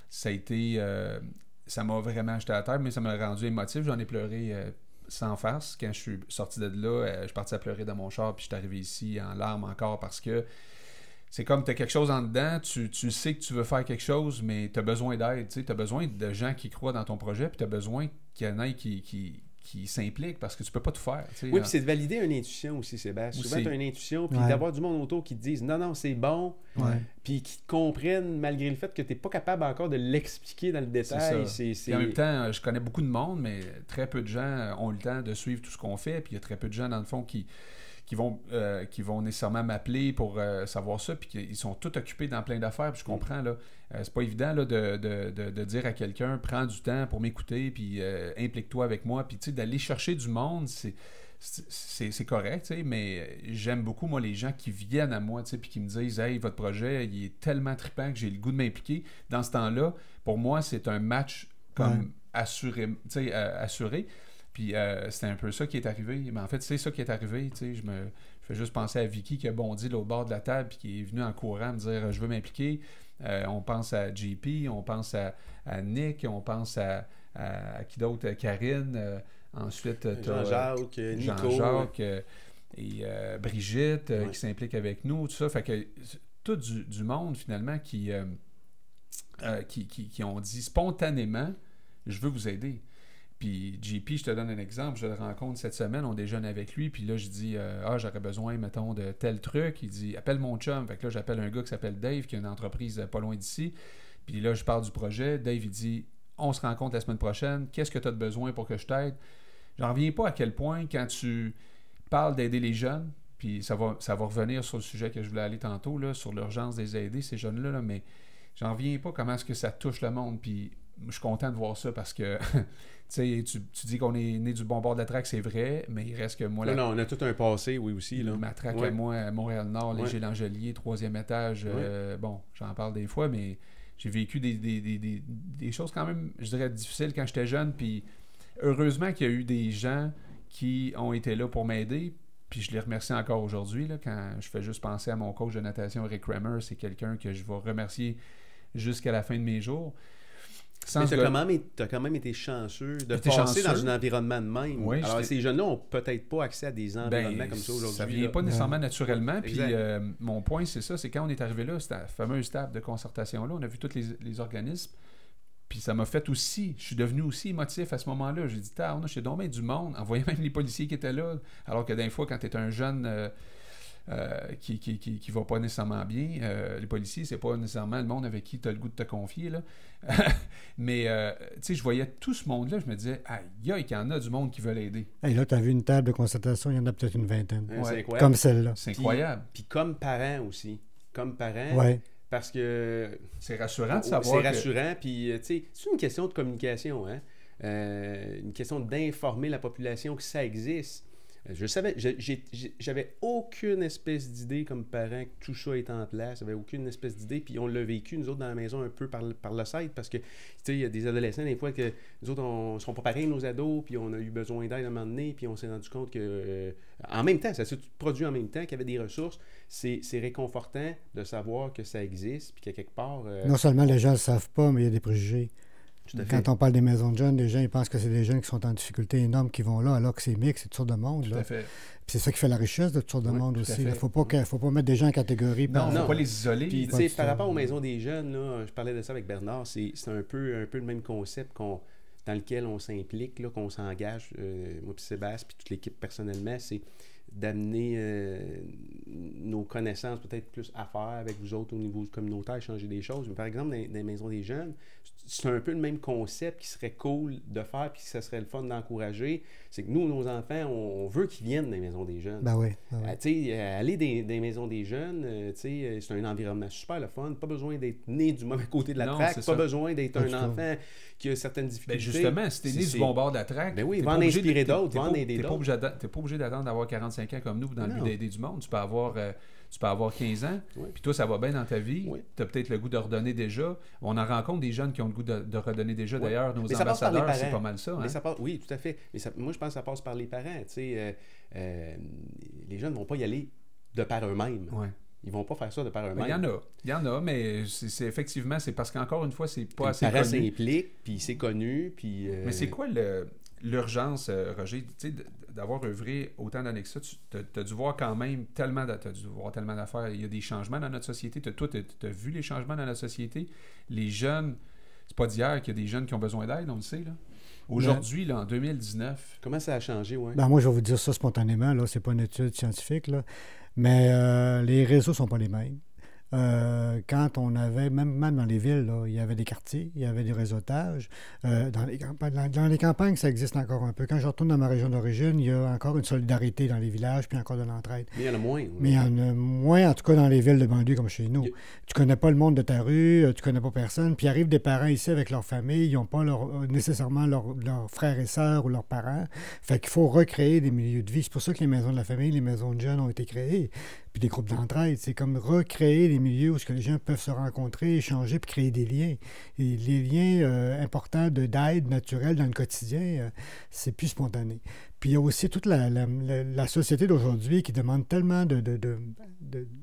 Ça a été. euh, ça m'a vraiment acheté à terre, mais ça m'a rendu émotif. J'en ai pleuré euh, sans farce. Quand je suis sorti de là, euh, je suis parti à pleurer dans mon char, puis je suis arrivé ici en larmes encore parce que c'est comme tu as quelque chose en dedans, tu, tu sais que tu veux faire quelque chose, mais tu as besoin d'aide. Tu as besoin de gens qui croient dans ton projet, puis tu as besoin qu'il y en ait qui, qui, qui s'impliquent parce que tu peux pas tout faire. Oui, puis c'est de valider une intuition aussi, Sébastien. Souvent, tu as une intuition, puis Ouais. d'avoir du monde autour qui te disent non, non, c'est bon, puis qui te comprennent malgré le fait que tu n'es pas capable encore de l'expliquer dans le détail. C'est, c'est... En même temps, je connais beaucoup de monde, mais très peu de gens ont eu le temps de suivre tout ce qu'on fait. Puis il y a très peu de gens, dans le fond, qui, qui, vont, euh, qui vont nécessairement m'appeler pour euh, savoir ça. Puis qu'ils sont tous occupés dans plein d'affaires. Puis je comprends, là. euh, c'est pas évident là, de, de, de, de dire à quelqu'un prends du temps pour m'écouter, puis implique-toi avec moi. Puis tu sais, d'aller chercher du monde, c'est. C'est c'est correct, tu sais, mais j'aime beaucoup, moi, les gens qui viennent à moi, tu sais, puis qui me disent Hey, votre projet, il est tellement trippant que j'ai le goût de m'impliquer. Dans ce temps-là, pour moi, c'est un match comme Ouais. assuré, tu sais, assuré. Puis euh, c'était un peu ça qui est arrivé. Mais en fait, c'est ça qui est arrivé. Tu sais, je me je fais juste penser à Vicky qui a bondi de l'autre bord de la table puis qui est venu en courant me dire je veux m'impliquer. Euh, on pense à JP, on pense à, à Nick, on pense à, à, à qui d'autre? Karine. euh, ensuite, t'as, euh, Jean-Jacques, Nico. Jean-Jacques euh, et euh, Brigitte euh, Ouais. qui s'implique avec nous, tout ça. Fait que tout du, du monde finalement qui, euh, euh, qui, qui, qui ont dit spontanément je veux vous aider. Puis JP, je te donne un exemple, je le rencontre cette semaine, on déjeune avec lui, puis là je dis euh, Ah, j'aurais besoin, mettons, de tel truc. Il dit Appelle mon chum. Fait que là, j'appelle un gars qui s'appelle Dave, qui a une entreprise euh, pas loin d'ici. Puis là, je parle du projet. Dave, il dit On se rencontre la semaine prochaine. Qu'est-ce que tu as de besoin pour que je t'aide? J'en reviens pas à quel point, quand tu parles d'aider les jeunes, puis ça va, ça va revenir sur le sujet que je voulais aller tantôt, sur l'urgence des aider, ces jeunes-là, là, mais j'en reviens pas comment est-ce que ça touche le monde. Puis je suis content de voir ça parce que tu tu, dis qu'on est né du bon bord de la traque, c'est vrai, mais il reste que moi, Non, la, non, on a tout un passé, oui, aussi. Là. ma traque Ouais. à moi, à Montréal-Nord, Ouais. Léger Langelier, troisième étage, euh, bon, j'en parle des fois, mais j'ai vécu des, des, des, des, des choses quand même, je dirais, difficiles quand j'étais jeune, puis heureusement qu'il y a eu des gens qui ont été là pour m'aider, puis je les remercie encore aujourd'hui, là, quand je fais juste penser à mon coach de natation, Rick Kramer, c'est quelqu'un que je vais remercier jusqu'à la fin de mes jours. Sans Mais tu as, quand même été- t'as quand même été chanceux de passer chanceux. dans un environnement de même. Oui, Alors, ces jeunes-là n'ont peut-être pas accès à des environnements Ben, comme ça aujourd'hui. Ça vient là. pas nécessairement naturellement. Puis euh, mon point, c'est ça, c'est quand on est arrivé là, la fameuse table de concertation-là, on a vu tous les, les organismes. Puis ça m'a fait aussi, je suis devenu aussi émotif à ce moment-là. J'ai dit, on a chez Domaine du monde, en voyant même les policiers qui étaient là. Alors que des fois, quand tu es un jeune euh, euh, qui, qui, qui, qui va pas nécessairement bien, euh, les policiers, c'est pas nécessairement le monde avec qui tu as le goût de te confier. Là. Mais, euh, tu sais, je voyais tout ce monde-là, je me disais, aïe, aïe, qu'il y en a du monde qui veut l'aider. Et là, tu as vu une table de concertation, il y en a peut-être une vingtaine. C'est Ouais. incroyable. Comme celle-là. C'est incroyable. Puis comme parent aussi. Comme parent. Ouais. Parce que C'est rassurant de savoir. C'est que- rassurant. Puis, tu sais, c'est une question de communication, hein? Euh, une question d'informer la population que ça existe. Je savais, j'avais aucune espèce d'idée comme parent que tout ça est en place. J'avais aucune espèce d'idée. Puis on l'a vécu, nous autres, dans la maison, un peu par, le- site. Parce que, tu sais, il y a des adolescents, des fois, que nous autres, on ne sont pas nos ados. Puis on a eu besoin d'aide à un moment donné. Puis on s'est rendu compte que, euh, en même temps, ça s'est produit en même temps, qu'il y avait des ressources. C'est c'est réconfortant de savoir que ça existe. Puis qu'à quelque part. euh, Non seulement les gens ne le savent pas, mais il y a des préjugés. Tout à fait. Quand on parle des maisons de jeunes, les gens ils pensent que c'est des jeunes qui sont en difficulté énorme qui vont là, alors que c'est mix, c'est toutes sortes de monde. Tout Là. à fait. Puis c'est ça qui fait la richesse de toutes sortes de monde aussi. Il ne faut, pas que- faut pas mettre des gens en catégorie. Non, il ne faut pas les isoler. Puis, par rapport aux maisons des jeunes, là, je parlais de ça avec Bernard, c'est un peu, un peu le même concept qu'on dans lequel on s'implique, qu'on s'engage, euh, moi puis Sébastien, puis toute l'équipe personnellement, c'est d'amener euh, nos connaissances peut-être plus à faire avec vous autres au niveau communautaire, changer des choses. Mais par exemple, dans, dans les maisons des jeunes, c'est un peu le même concept qui serait cool de faire, puis que ça serait le fun d'encourager. C'est que nous, nos enfants, on, on veut qu'ils viennent dans les maisons des jeunes. Ben oui. ben oui. Euh, tu sais, euh, aller des, des maisons des jeunes, euh, euh, c'est un environnement super le fun. Pas besoin d'être né du mauvais côté de la Non, traque. Pas ça. besoin d'être un enfant qui a certaines difficultés. Ben justement, si t'es né C'est- du bon bord de la traque, Ben oui, va en inspirer d'autres, va pas- en aider T'es pas d'autres. obligé d'attendre- t'es pas obligé d'attendre d'avoir 45 ans comme nous dans le but Non. d'aider du monde. Tu peux avoir, euh, tu peux avoir 15 ans, Oui. puis toi, ça va bien dans ta vie. Oui. Tu as peut-être le goût de redonner déjà. On en rencontre des jeunes qui ont le goût de, de redonner déjà. Oui. D'ailleurs, nos Mais les ambassadeurs, c'est pas mal ça. hein? Mais ça passe, oui, tout à fait. Mais ça- moi, je pense que ça passe par les parents. Euh, euh, les jeunes ne vont pas y aller de par eux-mêmes. Ouais. Ils vont pas faire ça de par eux-mêmes. Il y en a. Il y en a, mais c'est effectivement, c'est parce qu'encore une fois, c'est pas assez les parents s'impliquent, puis c'est connu, puis... euh, Mais c'est quoi le- l'urgence, euh, Roger, tu sais, d- d'avoir œuvré autant d'années que ça? Tu as, dû voir quand même tellement dû voir tellement d'affaires. Il y a des changements dans notre société. Toi, tu as, vu les changements dans notre société. Les jeunes, c'est pas d'hier qu'il y a des jeunes qui ont besoin d'aide, on le sait. là. Aujourd'hui, là, en 2019, Comment ça a changé, ouais? Ben, moi, je vais vous dire ça spontanément, là, c'est pas une étude scientifique, là, mais euh, les réseaux sont pas les mêmes. Euh, quand on avait, même, même dans les villes, là, il y avait des quartiers, il y avait des réseautages. Euh, dans, les campagnes, dans, dans les campagnes, ça existe encore un peu. Quand je retourne dans ma région d'origine, il y a encore une solidarité dans les villages, puis encore de l'entraide. Mais il y en a moins. ouais. Mais il y en a moins, en tout cas, dans les villes de banlieue comme chez nous. Il- Tu connais pas le monde de ta rue, euh, tu connais pas personne, puis arrivent des parents ici avec leur famille, ils n'ont pas leur- nécessairement leurs leurs frères et sœurs ou leurs parents. Fait qu'il faut recréer des milieux de vie. C'est pour ça que les maisons de la famille, les maisons de jeunes ont été créées. Puis des groupes d'entraide, c'est comme recréer des milieux où ce que les gens peuvent se rencontrer, échanger, puis créer des liens. Et les liens euh, importants de- d'aide naturelle dans le quotidien, euh, c'est plus spontané. Puis il y a aussi toute la, la- la- société d'aujourd'hui qui demande tellement de, de, de-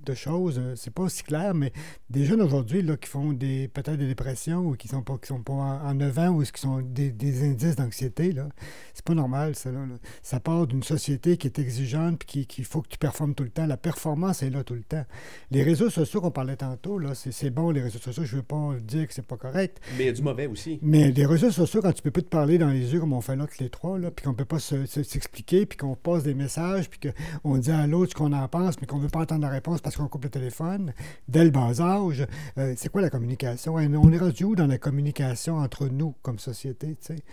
de- choses. euh, C'est pas aussi clair, mais des jeunes aujourd'hui là, qui font des peut-être des dépressions ou qui sont pas qui sont pas en, en 9 ans ou qui sont des, des indices d'anxiété, là, c'est pas normal, ça. Là, là. Ça part d'une société qui est exigeante puis qui- qu'il faut que tu performes tout le temps. La performance est là tout le temps. Les réseaux sociaux qu'on parlait tantôt, là, c'est c'est bon, les réseaux sociaux. Je veux pas dire que c'est pas correct. Mais il y a du mauvais aussi. Mais les réseaux sociaux, quand tu peux plus te parler dans les yeux comme on fait là, tous les trois, là, puis qu'on peut pas se- se- s'expliquer, puis qu'on passe des messages, puis qu'on dit à l'autre ce qu'on en pense, mais qu'on veut pas entendre la réponse parce qu'on coupe le téléphone, dès le bas âge, euh, c'est quoi la communication? Hein, On est rendu où dans la communication entre nous comme société, tu sais?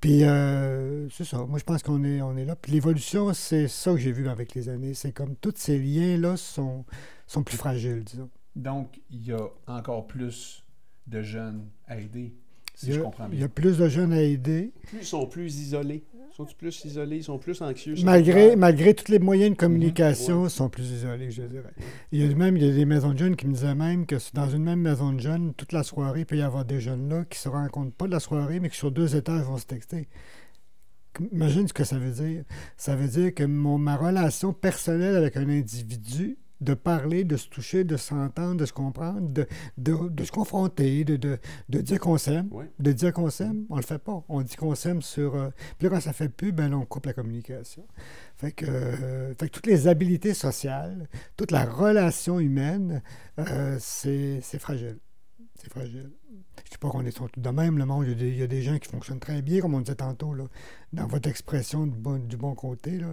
Puis, euh, c'est ça. Moi, je pense qu'on est, on est là. Puis l'évolution, c'est ça que j'ai vu avec les années. C'est comme tous ces liens-là sont, sont plus fragiles, disons. donc, il y a encore plus de jeunes à aider, si Il y, je a, comprends il y bien. a plus de jeunes à aider. Plus, ils sont plus isolés. Ils sont plus isolés, ils sont plus anxieux. Malgré, malgré tous les moyens de communication, Ouais. ils sont plus isolés, je dirais. Il y a même il y a des maisons de jeunes qui me disaient même que dans une même maison de jeunes, toute la soirée, il peut y avoir des jeunes là qui se rencontrent pas de la soirée, mais qui sur deux étages vont se texter. Imagine ce que ça veut dire. Ça veut dire que mon, ma relation personnelle avec un individu, de parler, de se toucher, de s'entendre, de se comprendre, de, de, de se confronter, de, de, de dire qu'on s'aime, de dire qu'on s'aime, on le fait pas. On dit qu'on s'aime sur... euh, Puis là, quand ça fait plus, ben là, on coupe la communication. Fait que, euh, fait que toutes les habiletés sociales, toute la relation humaine, euh, c'est fragile. C'est fragile. Je ne dis pas qu'on est tous de même, le monde. Il y, a des, il y a des gens qui fonctionnent très bien, comme on disait tantôt, là, dans votre expression du bon, du bon côté, là,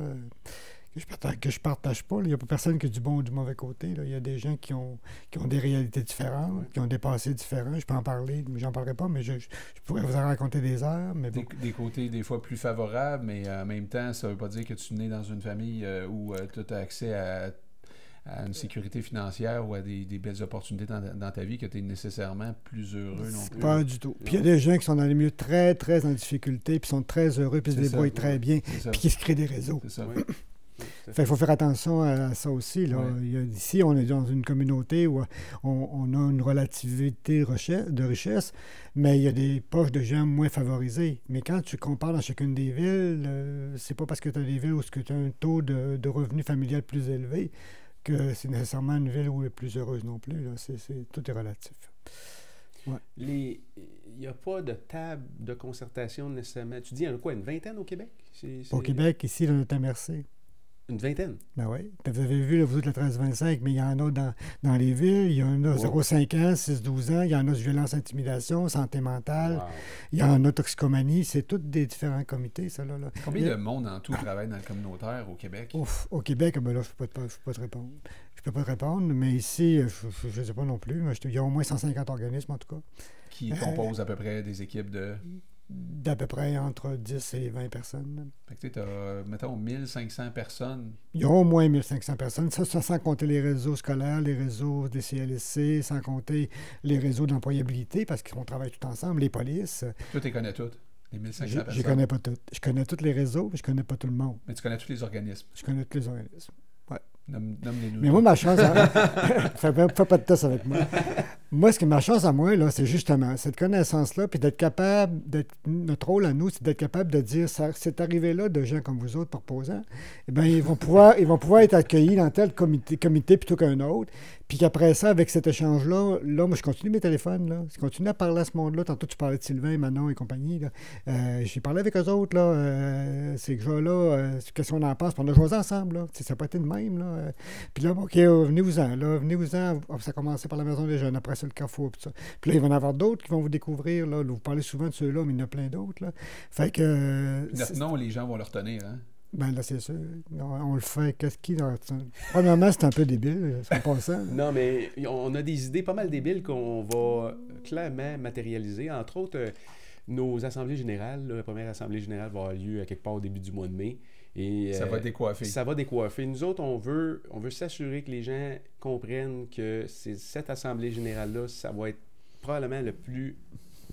je partage, que je partage pas. Il n'y a pas personne qui a du bon ou du mauvais côté. là. Il y a des gens qui ont, qui ont des réalités différentes, Ouais. qui ont des passés différents. Je peux en parler, mais j'en parlerai pas, mais je, je- pourrais vous en raconter des heures. Mais bon. Des, des côtés des fois plus favorables, mais euh, en même temps, ça veut pas dire que tu nais dans une famille euh, où tu as accès à, à une sécurité financière ou à des, des belles opportunités dans, dans ta vie que tu es nécessairement plus heureux non plus. Pas du tout. Puis il y a des gens qui sont dans les milieux très, très en difficulté, puis sont très heureux, puis se ça, débrouillent ouais. très bien, puis qui se créent des réseaux. C'est ça. Ouais. Qu'il faut faire attention à ça aussi. Là. Ouais. Il ici, on est dans une communauté où on, on a une relativité de richesse, mais il y a des poches de gens moins favorisés. Mais quand tu compares dans chacune des villes, euh, c'est pas parce que tu as des villes où tu as un taux de, de revenu familial plus élevé que c'est nécessairement une ville où elle est plus heureuse non plus. Là. Tout est relatif. Les... Il n'y a pas de table de concertation nécessairement. Tu dis, il y en a quoi, une vingtaine au Québec? Au Québec, ici, est à Mercé. Une vingtaine. Ben oui. Vous avez vu, là, vous êtes le 13-25, mais il y en a dans, dans les villes. Il y en a Ouais. 0,5 ans, 6-12 ans. Il y en a violence, intimidation, santé mentale. Wow. Il y en a toxicomanie. C'est tous des différents comités, ça. Là, là. Combien de monde en tout travaille dans le communautaire au Québec? Ouf, au Québec, ben là, je ne peux, pas- je peux pas te répondre. Je peux pas te répondre, mais ici, je ne sais pas non plus. mais je te- Il y a au moins 150 organismes, en tout cas. Qui Euh, composent à peu près des équipes de. D'à peu près entre 10 et 20 personnes. Fait que tu as, mettons, 1500 personnes. Il y a au moins 1500 personnes. Ça, ça sans compter les réseaux scolaires, les réseaux des CLSC, sans compter les réseaux d'employabilité, parce qu'on travaille tout ensemble, les polices. Toi, tu les connais toutes. Les 1500 Je, je personnes. connais pas tout. Je connais tous les réseaux, mais je connais pas tout le monde. Mais tu connais tous les organismes. Je connais tous les organismes. Nomme- Nomme-les-nous. Mais moi, ma chance, à... fais, fais pas de test avec moi. Moi, ce que ma chance à moi, là, c'est justement cette connaissance-là, puis d'être capable, d'être, notre rôle à nous, c'est d'être capable de dire, ça, c'est arrivé là de gens comme vous autres proposants, eh bien, ils vont pouvoir, ils vont pouvoir être accueillis dans tel comité, comité plutôt qu'un autre. Puis qu'après ça, avec cet échange-là, là, moi, je continue mes téléphones, là. Je continue à parler à ce monde-là. Tantôt, tu parlais de Sylvain, Manon et compagnie, là. Euh, j'ai parlé avec eux autres, là. Euh, ces gens-là, euh, qu'est-ce qu'on en pense? Puis on a joué ensemble, là. Ça n'a pas été de même, là. Puis là, OK, euh, venez-vous-en, là. Venez-vous-en. Ah, ça a commencé par la Maison des Jeunes, après ça, le Carrefour, puis ça. Puis là, il va y en avoir d'autres qui vont vous découvrir, là. Vous parlez souvent de ceux-là, mais il y en a plein d'autres, là. Fait que... Notre nom, les gens vont le retenir. Hein? Ben là, c'est sûr. On, on le fait. Qu'est-ce qui... dans- Premièrement, c'est un peu débile, en passant. Non, mais on a des idées pas mal débiles qu'on va clairement matérialiser. Entre autres, euh, nos assemblées générales, la première assemblée générale va avoir lieu à quelque part au début du mois de mai. Et, Ça euh, va décoiffer. Ça va décoiffer. Nous autres, on veut, on veut s'assurer que les gens comprennent que c'est cette assemblée générale-là, ça va être probablement le plus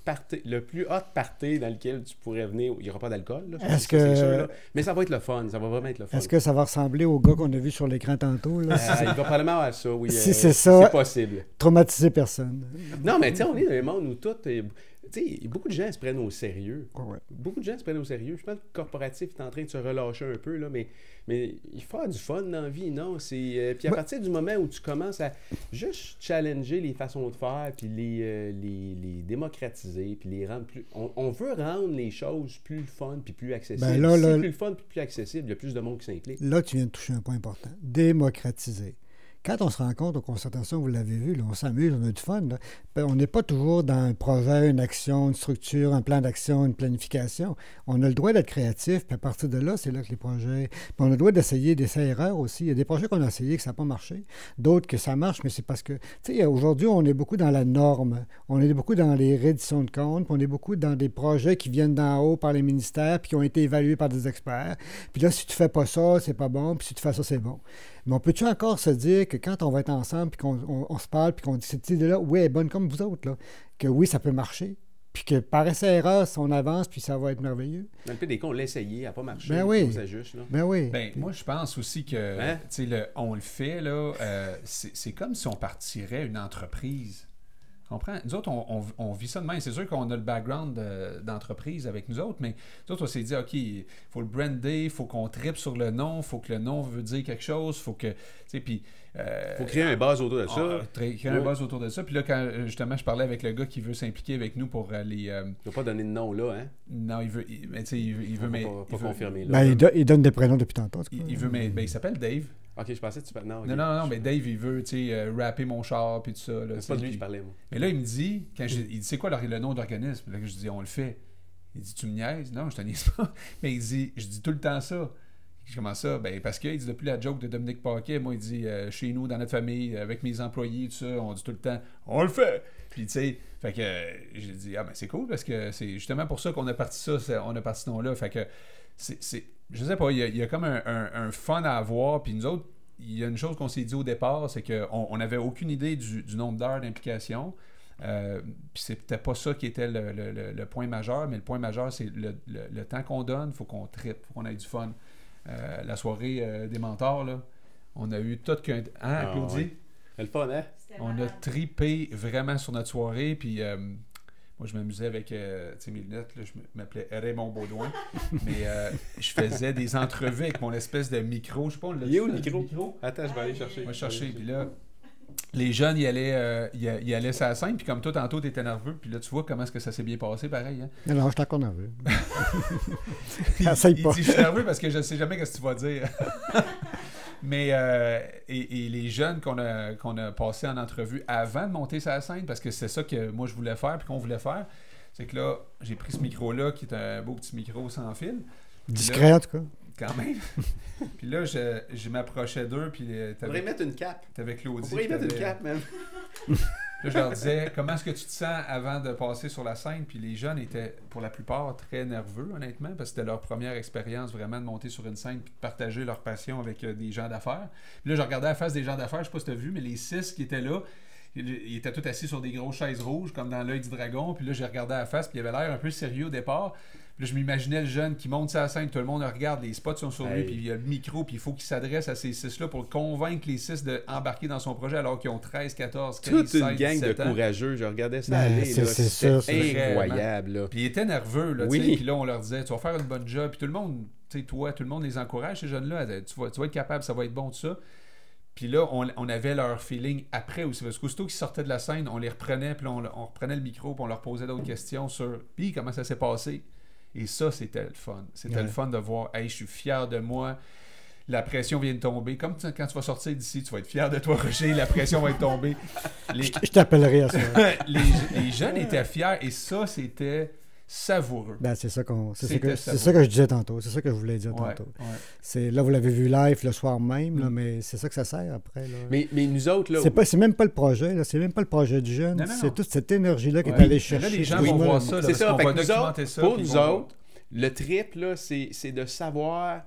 party- le plus hot party dans lequel tu pourrais venir. Il n'y aura pas d'alcool, Est-ce que- sûr. Mais ça va être le fun. Ça va vraiment être le fun. Est-ce que ça va ressembler au gars qu'on a vu sur l'écran tantôt, là? Euh, il va probablement avoir ça, oui. Si euh, c'est ça- C'est possible. Traumatiser personne. Non, mais tu sais, on est dans un monde où tout. est- Tu sais, beaucoup de gens se prennent au sérieux. Ouais. Beaucoup de gens se prennent au sérieux. Je pense que le corporatif est en train de se relâcher un peu, là, mais, mais il faut avoir du fun dans la vie, non? C'est, euh, puis à Ouais. partir du moment où tu commences à juste challenger les façons de faire, puis les, euh, les, les démocratiser, puis les rendre plus... On, on veut rendre les choses plus fun, puis plus accessibles. Ben là, si là- c'est plus fun, puis plus accessible, il y a plus de monde qui s'implique. Là, tu viens de toucher un point important. Démocratiser. Quand on se rencontre aux concertations, vous l'avez vu, on s'amuse, on a du fun. Ben, on n'est pas toujours dans un projet, une action, une structure, un plan d'action, une planification. On a le droit d'être créatif, puis à partir de là, c'est là que les projets. Puis on a le droit d'essayer des erreurs aussi. Il y a des projets qu'on a essayés que ça n'a pas marché, d'autres que ça marche, mais c'est parce que, tu sais, aujourd'hui, on est beaucoup dans la norme. On est beaucoup dans les redditions de comptes, puis on est beaucoup dans des projets qui viennent d'en haut par les ministères, puis qui ont été évalués par des experts. Puis là, si tu fais pas ça, c'est pas bon, puis si tu fais ça, c'est bon. Mais on peut-tu encore se dire que quand on va être ensemble, puis qu'on on- on se parle, puis qu'on dit cette idée-là, oui, elle est bonne comme vous autres, là, que oui, ça peut marcher, puis que par essai-erreur, on avance, puis ça va être merveilleux? Dans le pire des cas, on l'a essayé, ça n'a pas marché. Ben oui. On s'ajuste, là. Ben oui. Ben, moi, je pense aussi que, Hein? tu sais, le- on le fait, là, euh, c'est c'est comme si on partirait une entreprise. Comprends? Nous autres, on, on- on vit ça de même. C'est sûr qu'on a le background de- d'entreprise avec nous autres, mais nous autres, on s'est dit, OK, il faut le brander, il faut qu'on tripe sur le nom, il faut que le nom veut dire quelque chose, il faut que, tu sais, puis... euh, faut créer un base autour de ça. ah, très- créer un buzz autour de ça. Puis là, quand euh, justement, je parlais avec le gars qui veut s'impliquer avec nous pour euh, les... euh, Je ne pas donner de nom, là, hein? non, il veut... il- mais tu sais, il veut... Il veut, Pas- mais- pas, il pas veut- confirmer, là. Ben, il, do- il donne des prénoms depuis tantôt. il, il veut, mais, ben, il s'appelle Dave. Ok, je pensais que tu parlais. Non. Non, non, non, mais Dave, il veut, tu sais, euh, rapper mon char, puis tout ça. C'est pas de lui que je parlais, moi. Mais là, il me dit, quand je- il dit, c'est quoi le, le nom d'organisme? Là, je dis, on le fait. Il dit, tu me niaises? Non, je te niaise pas. Mais il dit, je dis tout le temps ça. Je commence ça? Ben, parce qu'il dit, depuis la joke de Dominique Paquet, moi, il dit, euh, chez nous, dans notre famille, avec mes employés, tout ça, on dit tout le temps, on le fait! Puis, tu sais, fait que euh, j'ai dit, ah, ben, c'est cool, parce que c'est justement pour ça qu'on a parti ça, on a parti ce nom-là. Fait que, c'est, c'est- je sais pas, il y a, il y a comme un, un- un fun à avoir, puis nous autres, il y a une chose qu'on s'est dit au départ, c'est qu'on on n'avait aucune idée du, du nombre d'heures d'implication. Euh, puis c'était pas ça qui était le, le- le- le point majeur, mais le point majeur, c'est le, le- le temps qu'on donne, il faut qu'on tripe, faut qu'on ait du fun. Euh, la soirée euh, des mentors, là, on a eu tout qu'un. Hein, Ah, Claudie? ouais. C'est le fun, hein? On a tripé vraiment sur notre soirée, puis euh, moi, je m'amusais avec euh, tu sais, mes lunettes, là, je m'appelais Raymond Baudouin, mais euh, je faisais des entrevues avec mon espèce de micro, je sais pas, on l'a Il est où, le micro? Attends, je vais aller chercher. moi, je cherchais, puis là, les jeunes, ils allaient, euh, ils, ils allaient sur la scène, puis comme toi, tantôt, t'étais nerveux, puis là, tu vois comment est-ce que ça s'est bien passé, pareil. Hein? Non, non, je suis encore nerveux. Il, Essaye il pas. dit, je suis nerveux parce que je sais jamais ce que tu vas dire. Mais, euh, et, et les jeunes qu'on a, qu'on a passés en entrevue avant de monter sur la scène, parce que c'est ça que moi, je voulais faire, puis qu'on voulait faire, c'est que là, j'ai pris ce micro-là, qui est un beau petit micro sans fil, Discret, en tout cas. quand même. puis là, je, je m'approchais d'eux, puis euh, On pourrait t'avais, mettre une cape. t'avais On Claudie. pourrait y mettre une cape, même. Je leur disais, comment est-ce que tu te sens avant de passer sur la scène? Puis les jeunes étaient, pour la plupart, très nerveux, honnêtement, parce que c'était leur première expérience vraiment de monter sur une scène puis de partager leur passion avec euh, des gens d'affaires. Puis là, je regardais la face des gens d'affaires, je sais pas si tu as vu, mais les six qui étaient là, il, il était tout assis sur des grosses chaises rouges, comme dans l'œil du dragon. Puis là, j'ai regardé la face, puis il avait l'air un peu sérieux au départ. Puis là, je m'imaginais le jeune qui monte sa scène, tout le monde le regarde, les spots sont sur lui, Hey. puis il y a le micro, puis il faut qu'il s'adresse à ces six-là pour convaincre les six d'embarquer dans son projet alors qu'ils ont 13, 14, 15, Toute 16, une gang de 17 ans. courageux. Je regardais ça Ben, aller. c'est- incroyable. Là. Puis il était nerveux, là, Oui. Puis là, on leur disait, tu vas faire une bonne job. Puis tout le monde, tu sais, toi, tout le monde les encourage, ces jeunes-là. Tu vas, tu vas être capable, ça va être bon, tout ça. Puis là, on, on avait leur feeling après aussi. Parce qu'aussitôt qu'ils sortaient de la scène, on les reprenait, puis là, on, on reprenait le micro, puis on leur posait d'autres questions sur, puis comment ça s'est passé? Et ça, c'était le fun. C'était Ouais. le fun de voir, hey, je suis fier de moi. La pression vient de tomber. Comme tu- quand tu vas sortir d'ici, tu vas être fier de toi, Roger. La pression va être tombée. Les, Je t'appellerai à ça. les, les jeunes étaient fiers et ça, c'était savoureux. Ben, c'est ça, qu'on, c'est, ça que, c'est ça que je disais tantôt. C'est ça que je voulais dire Ouais, tantôt. ouais. C'est, là, vous l'avez vu live le soir même, là, Mm. mais c'est ça que ça sert après. Là. Mais, mais nous autres, là, c'est, pas, c'est même pas le projet, là, c'est même pas le projet du jeune. Non, non, c'est toute cette énergie-là qui Ouais. est allée chercher. là, les gens Oui. vont voir ça. c'est ça. qu'on Fait va que nous documenter autres, ça. pour nous autres, le trip, là, c'est, c'est de savoir.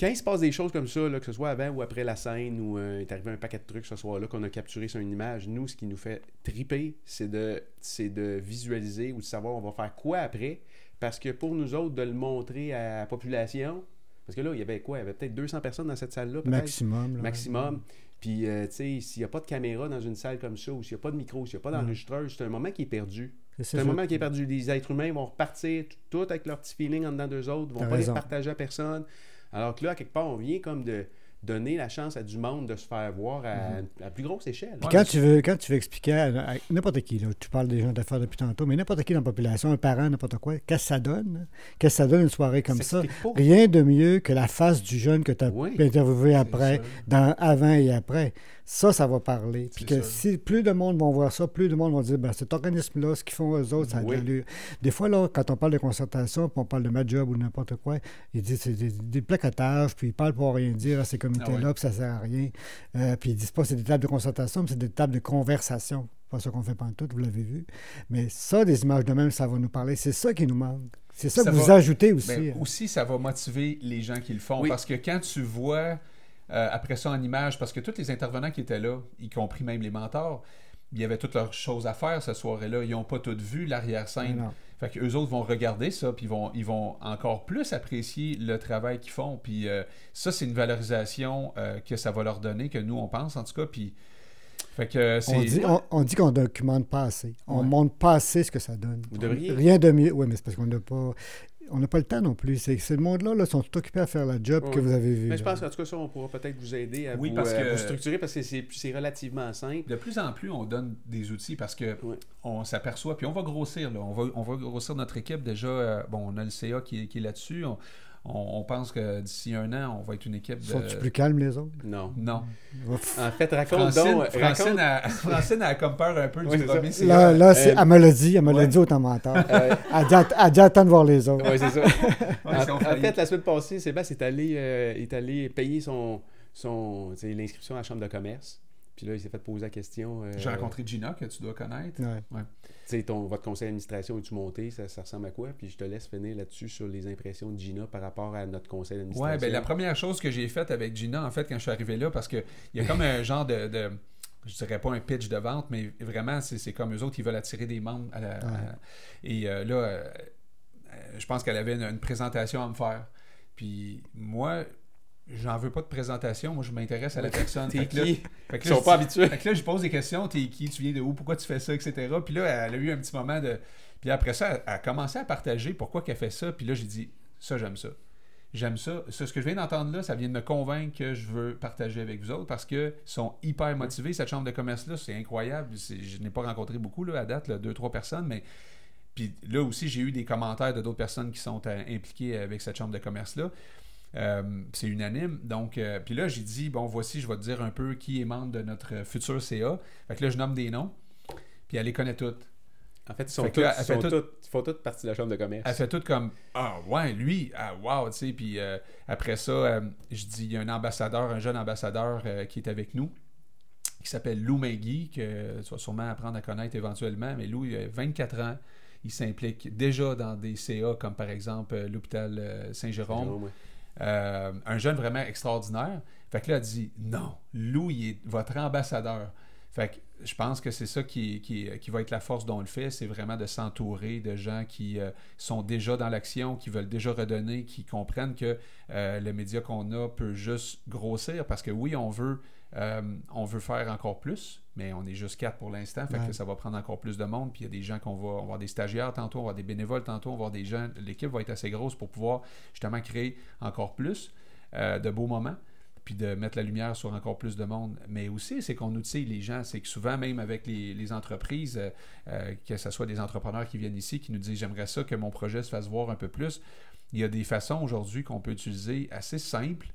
Quand il se passe des choses comme ça, là, que ce soit avant ou après la scène, où euh, il est arrivé un paquet de trucs ce soir-là qu'on a capturé sur une image, nous, ce qui nous fait triper, c'est de, c'est de visualiser ou de savoir on va faire quoi après. Parce que pour nous autres, de le montrer à la population, parce que là, il y avait quoi? Il y avait peut-être 200 personnes dans cette salle-là, Maximum. là. maximum. Puis, euh, tu sais, s'il n'y a pas de caméra dans une salle comme ça, ou s'il n'y a pas de micro, s'il n'y a pas d'enregistreuse, c'est un moment qui est perdu. C'est un moment qui est perdu. Les êtres humains vont repartir tout avec leur petit feeling en dedans d'eux autres, vont T'as pas raison. les partager à personne. Alors que là, quelque part, on vient comme de donner la chance à du monde de se faire voir à, à plus grosse échelle. Puis quand, tu veux, quand tu veux expliquer à, à n'importe qui, là, tu parles des gens d'affaires depuis tantôt, mais n'importe qui dans la population, un parent, n'importe quoi, qu'est-ce que ça donne? Qu'est-ce que ça donne une soirée comme ça? Rien de mieux que la face du jeune que tu as Oui. interviewé après, dans avant et après. Ça, ça va parler. Puis que ça. si plus de monde vont voir ça, plus de monde vont dire ben, cet organisme-là, ce qu'ils font eux autres, ça a de Oui. l'allure. Des fois, là, quand on parle de concertation, puis on parle de ma job ou n'importe quoi, ils disent c'est des, des placotages, puis ils parlent pour rien dire à ces comités-là, Ah puis ça sert à rien. Euh, puis ils disent pas c'est des tables de concertation, mais c'est des tables de conversation. Pas ça qu'on fait tout, vous l'avez vu. Mais ça, des images de même, ça va nous parler. C'est ça qui nous manque. C'est ça, Ça que vous va- ajoutez aussi. Ben, aussi, ça va motiver les gens qui le font. Oui. Parce que quand tu vois, euh, après ça en image, parce que tous les intervenants qui étaient là, y compris même les mentors, il y avait toutes leurs choses à faire cette soirée-là. Ils n'ont pas toutes vu l'arrière-scène. Fait que eux autres vont regarder ça, puis ils vont, ils vont encore plus apprécier le travail qu'ils font. Puis euh, ça, c'est une valorisation euh, que ça va leur donner, que nous, on pense en tout cas. Puis, fait que c'est... On dit, on, on dit qu'on documente pas assez. On Ouais. montre pas assez ce que ça donne. Vous devriez. Rien de mieux. Oui, mais c'est parce qu'on n'a pas. On n'a pas le temps non plus. C'est le monde-là, là, sont tout occupés à faire la job que vous avez vu. Mais je pense qu'en tout cas, ça, on pourra peut-être vous aider à, Oui, vous, parce euh, que- vous structurer parce que c'est relativement simple. De plus en plus, on donne des outils parce que on s'aperçoit, puis on va grossir. Là. On, va, on va grossir notre équipe déjà. euh, bon, on a le CA qui, est- qui est là-dessus. On, on- on pense que d'ici un an, on va être une équipe de. Sont-ils plus calmes, les autres? Non. Non. En fait, raconte Francine, donc. Francine, raconte- a, Francine a comme peur un peu du premier. Là, là c'est, euh, elle me l'a dit, elle me l'a ouais. dit au temps menteur. Euh, Elle dit, elle dit attends de voir les autres. ouais, c'est ça. En, fait, la semaine passée, Sébastien est allé, euh, est allé payer son, son, l'inscription à la chambre de commerce. Puis là, il s'est fait poser la question. euh, J'ai rencontré Gina, que tu dois connaître. Ouais. Ton, votre conseil d'administration est-tu monté? Ça, ça ressemble à quoi? Puis je te laisse finir là-dessus sur les impressions de Gina par rapport à notre conseil d'administration. Ouais, ben la première chose que j'ai faite avec Gina, en fait, quand je suis arrivé là, parce qu'il y a comme un genre de, de- je dirais pas un pitch de vente, mais vraiment, c'est comme eux autres, ils veulent attirer des membres. à la- à- et euh, là, euh, euh, je pense qu'elle avait une, une présentation à me faire. Puis moi, j'en veux pas de présentation, moi je m'intéresse à la personne. T'es là- qui? fait que Ils là, sont je pas dis- habitués. Fait que là, je pose des questions. T'es qui? Tu viens de où? Pourquoi tu fais ça? Etc. Puis là, elle a eu un petit moment de. Puis après ça, elle a commencé à partager pourquoi qu'elle fait ça. Puis là, j'ai dit, ça, j'aime ça. J'aime ça. Ce que je viens d'entendre là, ça vient de me convaincre que je veux partager avec vous autres parce qu'ils sont hyper motivés. Cette chambre de commerce-là, c'est incroyable. Je n'ai pas rencontré beaucoup là, à date, là, deux, trois personnes, mais. Puis là aussi, j'ai eu des commentaires de d'autres personnes qui sont euh, impliquées avec cette chambre de commerce-là. Euh, c'est unanime. Donc, euh, puis là, j'ai dit, bon, voici, je vais te dire un peu qui est membre de notre futur CA. Fait que là, je nomme des noms. Puis elle les connaît toutes. En fait, ils sont, tous, là, sont tout- font toutes partie de la chambre de commerce. Elle fait tout comme Ah, ouais, lui, ah, wow, tu sais. Puis euh, après ça, euh, je dis, il y a un ambassadeur, un jeune ambassadeur euh, qui est avec nous, qui s'appelle Lou Magui, que tu vas sûrement apprendre à connaître éventuellement. Mais Lou, il a 24 ans. Il s'implique déjà dans des CA, comme par exemple l'hôpital Saint-Jérôme. Euh, un jeune vraiment extraordinaire. Fait que là, elle dit Non, Lou, il est votre ambassadeur. Fait que je pense que c'est ça qui, va être la force dont on le fait, c'est vraiment de s'entourer de gens qui euh, sont déjà dans l'action, qui veulent déjà redonner, qui comprennent que euh, le média qu'on a peut juste grossir parce que oui, on veut, euh, on veut faire encore plus, mais on est juste quatre pour l'instant, fait que ça va prendre encore plus de monde, puis il y a des gens qu'on va, on va avoir des stagiaires tantôt, on va avoir des bénévoles tantôt, on va avoir des gens, l'équipe va être assez grosse pour pouvoir justement créer encore plus de beaux moments puis de mettre la lumière sur encore plus de monde. Mais aussi, c'est qu'on outille les gens. C'est que souvent, même avec les, entreprises, euh, euh, que ce soit des entrepreneurs qui viennent ici, qui nous disent J'aimerais ça que mon projet se fasse voir un peu plus. Il y a des façons aujourd'hui qu'on peut utiliser assez simples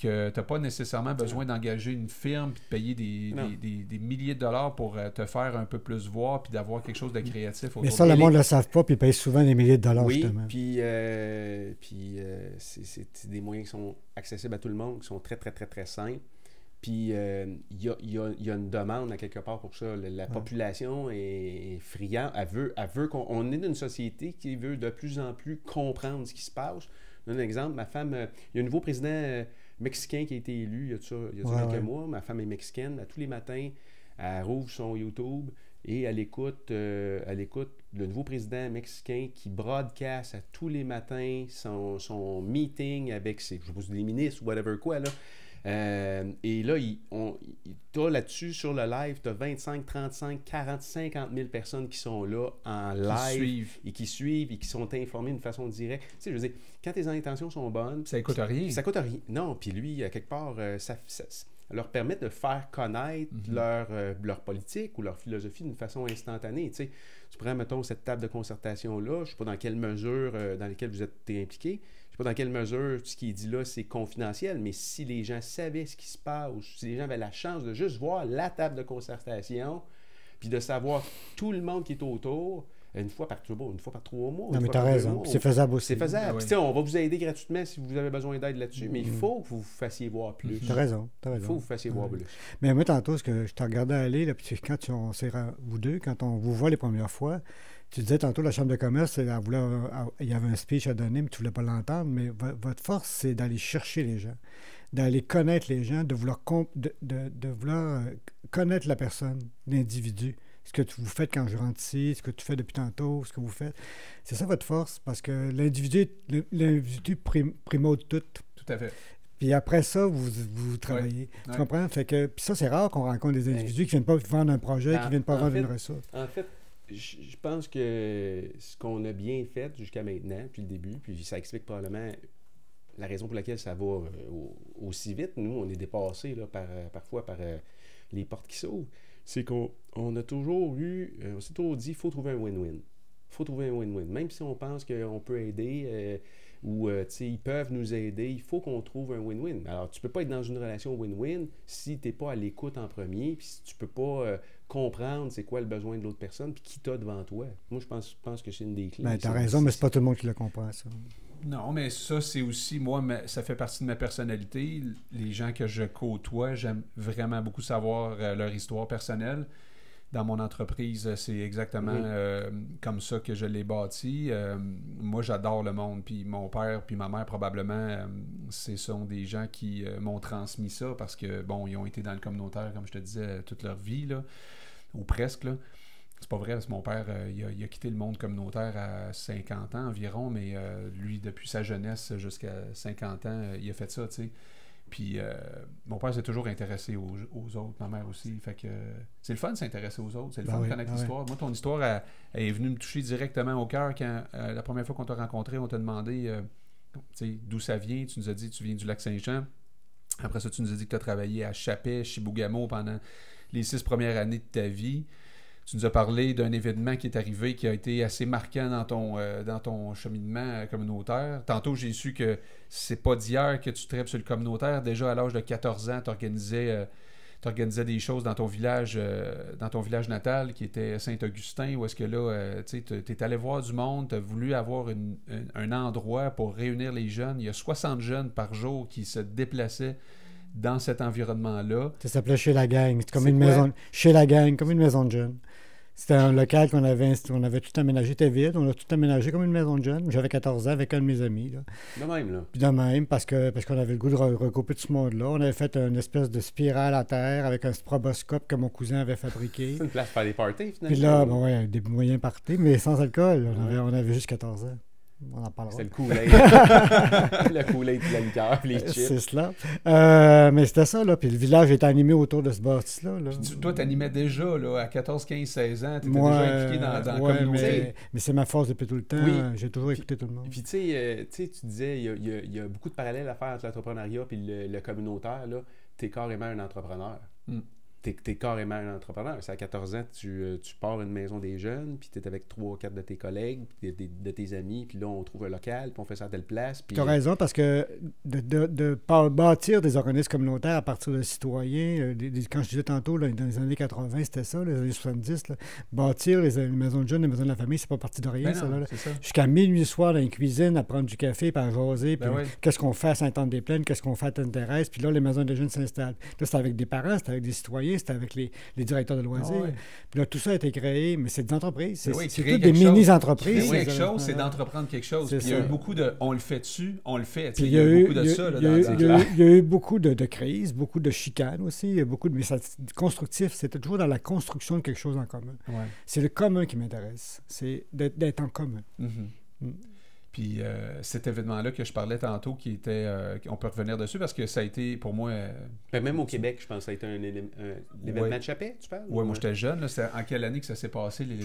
que tu n'as pas nécessairement besoin d'engager une firme puis de payer des, des, milliers de dollars pour euh, te faire un peu plus voir puis d'avoir quelque chose de créatif. Mais ça, le monde ne le savent pas puis ils payent souvent des milliers de dollars, oui, puis, euh, puis euh, c'est des moyens qui sont accessibles à tout le monde, qui sont très, très, très, très simples. Puis il y, a, y, a, y, a, une demande à quelque part pour ça. La, population est friande. Elle veut, elle veut qu'on on est dans une société qui veut de plus en plus comprendre ce qui se passe. Je donne un exemple. Ma femme, il y a un nouveau président Mexicain qui a été élu il y a, ça, il y a quelques mois. Ma femme est mexicaine. À tous les matins, elle rouvre son YouTube et elle écoute, euh, elle écoute le nouveau président mexicain qui broadcast à tous les matins son, son meeting avec ses, je sais pas, les ministres ou whatever quoi. Là. Euh, et là, il, on, là-dessus, sur le live, tu as 25, 35, 40, 50 000 personnes qui sont là en live et qui suivent et qui sont informées d'une façon directe. Tu sais, je veux dire, quand tes intentions sont bonnes. Ça coûte rien. Ça coûte rien. Non, puis lui, à quelque part, euh, ça, leur permet de faire connaître mhm. leur, euh, leur politique ou leur philosophie d'une façon instantanée. Tu, sais, tu prends, mettons, cette table de concertation-là, je ne sais pas dans quelle mesure dans laquelle vous êtes impliqué dans quelle mesure ce qui est dit là, c'est confidentiel, mais si les gens savaient ce qui se passe, si les gens avaient la chance de juste voir la table de concertation, puis de savoir tout le monde qui est autour, une fois par une fois par trois mois. Non, mais t'as raison. C'est faisable aussi. C'est faisable. Ah on va vous aider gratuitement si vous avez besoin d'aide là-dessus, mais il mm-hmm. faut que vous vous fassiez voir plus. T'as raison. As raison. Il faut que vous fassiez voir plus. Mais moi, tantôt, ce que je t'ai regardé aller, là, puis quand tu, on vous deux, quand on vous voit les premières fois, tu disais tantôt, la Chambre de commerce, il y avait un speech à donner, mais tu ne voulais pas l'entendre. Mais votre force, c'est d'aller chercher les gens, d'aller connaître les gens, de vouloir, de, de, vouloir euh, connaître la personne, l'individu. Ce que vous faites quand je rentre ici, ce que tu fais depuis tantôt, ce que vous faites. C'est ça votre force, parce que l'individu, l'individu primo de tout. Tout à fait. Puis après ça, vous, vous travaillez. Tu comprends? Fait que, puis ça, c'est rare qu'on rencontre des individus qui ne viennent pas vendre un projet, qui ne viennent pas vendre une ressource. En fait, je pense que ce qu'on a bien fait jusqu'à maintenant, depuis le début, puis ça explique probablement la raison pour laquelle ça va euh, aussi vite. Nous, on est dépassés par, euh, parfois par euh, les portes qui s'ouvrent. C'est qu'on a toujours eu, on s'est toujours dit, il faut trouver un win-win. Il faut trouver un win-win. Même si on pense qu'on peut aider ou ils peuvent nous aider, il faut qu'on trouve un win-win. Alors, tu ne peux pas être dans une relation win-win si tu n'es pas à l'écoute en premier, puis si tu ne peux pas comprendre c'est quoi le besoin de l'autre personne, puis qui t'a devant toi. Moi, je pense, pense que c'est une des clés. Ben, t'as raison, mais c'est pas tout le monde qui le comprend, ça. Non, mais ça, c'est aussi, moi, ça fait partie de ma personnalité. Les gens que je côtoie, j'aime vraiment beaucoup savoir euh, leur histoire personnelle. Dans mon entreprise, c'est exactement euh, comme ça que je l'ai bâti. Euh, moi, j'adore le monde. Puis mon père, puis ma mère, probablement, ce sont des gens qui m'ont transmis ça parce que, bon, ils ont été dans le communautaire, comme je te disais, toute leur vie. Là ou presque. Là. C'est pas vrai, parce que mon père, euh, il, a, quitté le monde communautaire à 50 ans environ, mais euh, lui, depuis sa jeunesse jusqu'à 50 ans, euh, il a fait ça, tu sais. Puis mon père s'est toujours intéressé aux, autres, ma mère aussi. Fait que c'est le fun de s'intéresser aux autres, c'est le ben fun de connaître ben l'histoire. Moi, ton histoire est venue me toucher directement au cœur quand la première fois qu'on t'a rencontré, on t'a demandé d'où ça vient. Tu nous as dit tu viens du lac Saint-Jean. Après ça, tu nous as dit que tu as travaillé à Chapet, Chibougamau pendant les six premières années de ta vie. Tu nous as parlé d'un événement qui est arrivé qui a été assez marquant dans ton, euh, dans ton cheminement communautaire. Tantôt, j'ai su que c'est pas d'hier que tu traites sur le communautaire. Déjà à l'âge de 14 ans, tu organisais, euh, des choses dans ton village euh, dans ton village natal qui était Saint-Augustin, où est-ce que là, tu es allé voir du monde, tu as voulu avoir un endroit pour réunir les jeunes. Il y a 60 jeunes par jour qui se déplaçaient dans cet environnement-là. Ça s'appelait Chez la gang. Comme une maison. Chez la gang, comme une maison de jeunes. C'était un local qu'on avait, on avait tout aménagé, c'était vide, on a tout aménagé comme une maison de jeunes. J'avais 14 ans avec un de mes amis. Là. De même, là. Puis de même, parce que parce qu'on avait le goût de re- regrouper tout ce monde-là. On avait fait une espèce de spirale à terre avec un stroboscope que mon cousin avait fabriqué. C'est une place pour faire des parties, finalement. Puis là, bon, ouais, des moyens partis, mais sans alcool. On avait, on avait juste 14 ans. On en parlera. C'était le Kool-Aid. le Kool-Aid, la liqueur, les chips. C'est cela. Euh, mais c'était ça, là. Puis le village était animé autour de ce bâtisse-là. Là. Puis toi, t'animais déjà là, à 14, 15, 16 ans. T'étais Moi, déjà impliqué dans, dans la ouais, communauté. mais, mais c'est ma force depuis tout le temps. Oui. J'ai toujours écouté tout le monde. Puis tu sais, euh, tu sais, tu disais, il y a, il y a- il y a beaucoup de parallèles à faire entre l'entrepreneuriat et le, le communautaire. Là. Tu es carrément un entrepreneur. Mm. Tu es, carrément un entrepreneur. C'est à 14 ans, tu, euh, tu pars une maison des jeunes, puis tu es avec 3 ou 4 de tes collègues, puis de, de- de tes amis, puis là, on trouve un local, puis on fait ça à telle place. Puis... Tu as raison, parce que de, de- bâtir des organismes communautaires à partir de citoyens, euh, des- des- quand je disais tantôt, là, dans les années 80, c'était ça, les années 70, là, bâtir les, les maisons de jeunes, les maisons de la famille, c'est pas parti de rien, Ben ça. c'est. Jusqu'à minuit soir dans une cuisine, à prendre du café, puis à jaser, puis Ben ouais. qu'est-ce qu'on fait à Sainte-Anne-des-Plaines, qu'est-ce qu'on fait à Tente-Thérèse, puis là, les maisons des jeunes s'installent. Là, c'était avec des parents, c'était avec des citoyens, c'était avec les, les directeurs de loisirs. Ah ouais. Puis là, tout ça a été créé, mais c'est des entreprises. C'est Ben oui, c'est toutes des mini-entreprises. Créer ces quelque chose, c'est d'entreprendre quelque chose. Puis il y a eu beaucoup de on le fait dessus, on le fait. Puis Il y a eu beaucoup de ça il y a dans eu- beaucoup de, crises, beaucoup de chicanes aussi, il y a beaucoup de, mais ça, constructif, c'était toujours dans la construction de quelque chose en commun. Ouais. C'est le commun qui m'intéresse, c'est d'être en commun. Mhm. Mm. Puis euh, cet événement-là que je parlais tantôt, qui était, euh, on peut revenir dessus parce que ça a été pour moi. euh, Ben, même au Québec, je pense que ça a été un, Ouais. de Chapet, tu parles? ouais, moi j'étais jeune. là, C'est en quelle année que ça s'est passé les-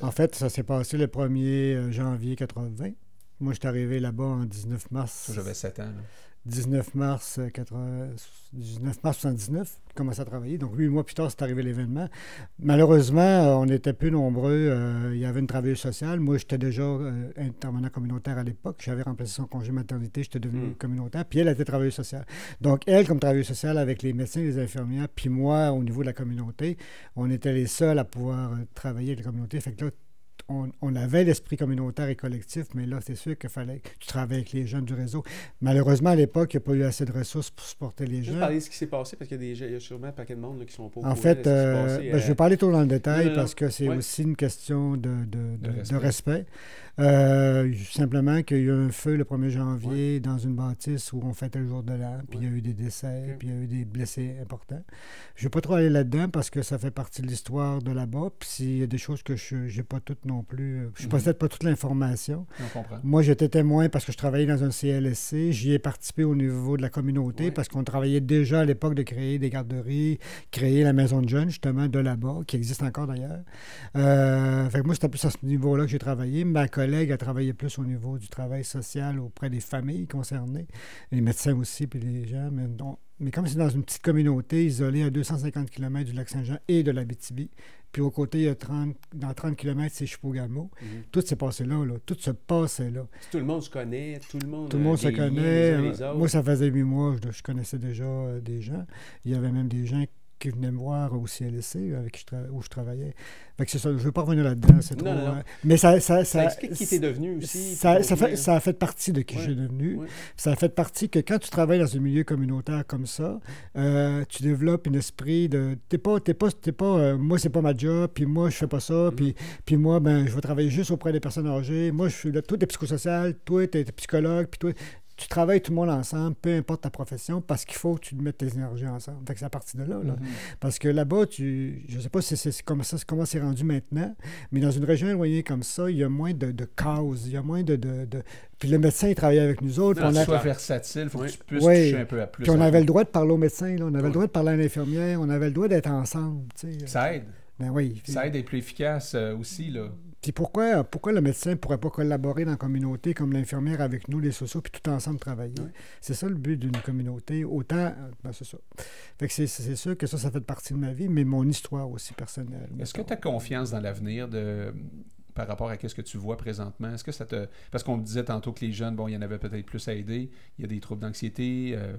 En fait, ça s'est passé le 1er euh, janvier 80. Moi, je suis arrivé là-bas en 19 mars. Ça, J'avais 7 ans. là. 19 mars, euh, 80 19 mars 79, j'ai commencé à travailler. Donc, huit mois plus tard, c'est arrivé l'événement. Malheureusement, euh, on était peu nombreux. euh, il y avait une travailleuse sociale. Moi, j'étais déjà euh, intervenant communautaire à l'époque. J'avais remplacé son congé maternité. J'étais devenu Mm. communautaire. Puis elle était travailleuse sociale. Donc, elle, comme travailleuse sociale, avec les médecins, les infirmières, puis moi, au niveau de la communauté, on était les seuls à pouvoir euh, travailler avec la communauté. Fait que là, on, on avait l'esprit communautaire et collectif, mais là, c'est sûr qu'il fallait que tu travailles avec les jeunes du réseau. Malheureusement, à l'époque, il n'y a pas eu assez de ressources pour supporter les Juste jeunes. parler de ce qui s'est passé, parce qu'il y a, y sûrement un paquet de monde là, qui sont pas au En fait, euh, passé, ben, je euh, vais parler trop dans le détail non, non, parce que c'est ouais. aussi une question de, de- de- de respect. respect. Euh, simplement qu'il y a eu un feu le 1er janvier dans une bâtisse où on fêtait le jour de l'an, puis il y a eu des décès, puis il y a eu des blessés importants. Je ne vais pas trop aller là-dedans parce que ça fait partie de l'histoire de là-bas, puis s'il y a des choses que je n'ai pas toutes non plus, euh, je ne Mhm. possède pas toute l'information. Moi, j'étais témoin parce que je travaillais dans un CLSC. J'y ai participé au niveau de la communauté Ouais. parce qu'on travaillait déjà à l'époque de créer des garderies, créer la maison de jeunes, justement, de là-bas, qui existe encore d'ailleurs. Euh, fait que moi, c'était plus à ce niveau-là que j'ai travaillé. Ma collègue a travaillé plus au niveau du travail social auprès des familles concernées, les médecins aussi, puis les gens. Mais, comme c'est dans une petite communauté isolée à 250 km du lac Saint-Jean et de l'Abitibi, puis au côté, il y a 30, dans 30 km, c'est Chipougamau. mhm. Tout s'est passé là, là. Tout se passait là. Tout le monde se connaît, tout le monde, Tout le monde se connaît. les uns les Euh, autres. Moi, ça faisait huit mois, je, je connaissais déjà euh, des gens. Il y avait même des gens qui venaient me voir au CLSC avec qui je tra- où je travaillais. Fait que c'est ça, je ne veux pas revenir là-dedans, c'est trop... non, non. euh, mais ça... Ça, ça ça, explique qui t'es devenu aussi. ça, fait, ça a fait partie de qui Ouais. j'ai devenu. Ouais. Ça a fait partie que quand tu travailles dans un milieu communautaire comme ça, euh, tu développes un esprit de. T'es pas. T'es pas, t'es pas euh, moi, c'est pas ma job, puis moi, je fais pas ça, Mhm. puis, puis moi, ben, je vais travailler juste auprès des personnes âgées. Moi, je suis là. Toi, t'es psychosocial, toi, t'es t'es psychologue, puis toi. Tu travailles tout le monde ensemble, peu importe ta profession, parce qu'il faut que tu mettes tes énergies ensemble. Fait que c'est à partir de là. là. Mhm. Parce que là-bas, tu, je ne sais pas si c'est c'est comme ça, comment c'est rendu maintenant, mais dans une région éloignée comme ça, il y a moins de, de causes, il y a moins de, de, de- Puis le médecin, il travaillait avec nous autres. Que on, tu a- sois versatile, il faut Oui. que tu puisses Oui. toucher un peu à plus. puis on avait le droit de parler au médecin, là, on avait le droit de parler à l'infirmière, on avait le droit d'être ensemble. tu sais. Ça aide. Ben oui. Ça aide à être plus efficace euh, aussi. Là. Puis pourquoi, pourquoi le médecin ne pourrait pas collaborer dans la communauté comme l'infirmière avec nous, les sociaux, puis tout ensemble travailler? Ouais. C'est ça le but d'une communauté. Autant, euh, ben c'est ça. Fait que c'est, sûr que ça, ça fait partie de ma vie, mais mon histoire aussi personnelle. Est-ce que tu as confiance dans l'avenir de par rapport à ce que tu vois présentement? Est-ce que ça te. Parce qu'on me disait tantôt que les jeunes, bon, il y en avait peut-être plus à aider. Il y a des troubles d'anxiété. euh,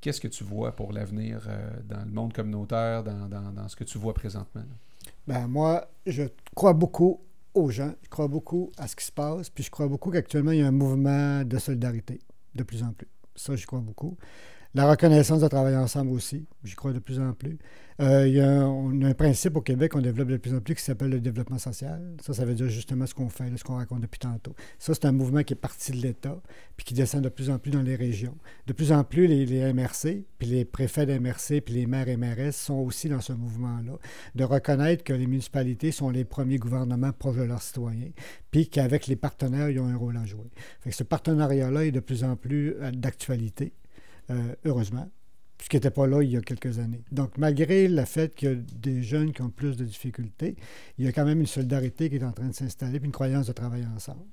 Qu'est-ce que tu vois pour l'avenir euh, dans le monde communautaire, dans, dans- dans ce que tu vois présentement? là? Ben, moi, je crois beaucoup aux gens, je crois beaucoup à ce qui se passe, puis je crois beaucoup qu'actuellement, il y a un mouvement de solidarité, de plus en plus. Ça, je crois beaucoup. La reconnaissance de travailler ensemble aussi, j'y crois de plus en plus. Euh, il y a un, on a un principe au Québec qu'on développe de plus en plus qui s'appelle le développement social. Ça, ça veut dire justement ce qu'on fait, ce qu'on raconte depuis tantôt. Ça, c'est un mouvement qui est parti de l'État, puis qui descend de plus en plus dans les régions. De plus en plus, les, MRC, puis les préfets d'MRC, puis les maires et mairesses sont aussi dans ce mouvement-là, de reconnaître que les municipalités sont les premiers gouvernements proches de leurs citoyens, puis qu'avec les partenaires, ils ont un rôle à jouer. Ce partenariat-là est de plus en plus euh, d'actualité, euh, heureusement ce qui n'était pas là il y a quelques années. Donc, malgré le fait qu'il y a des jeunes qui ont plus de difficultés, il y a quand même une solidarité qui est en train de s'installer, puis une croyance de travailler ensemble.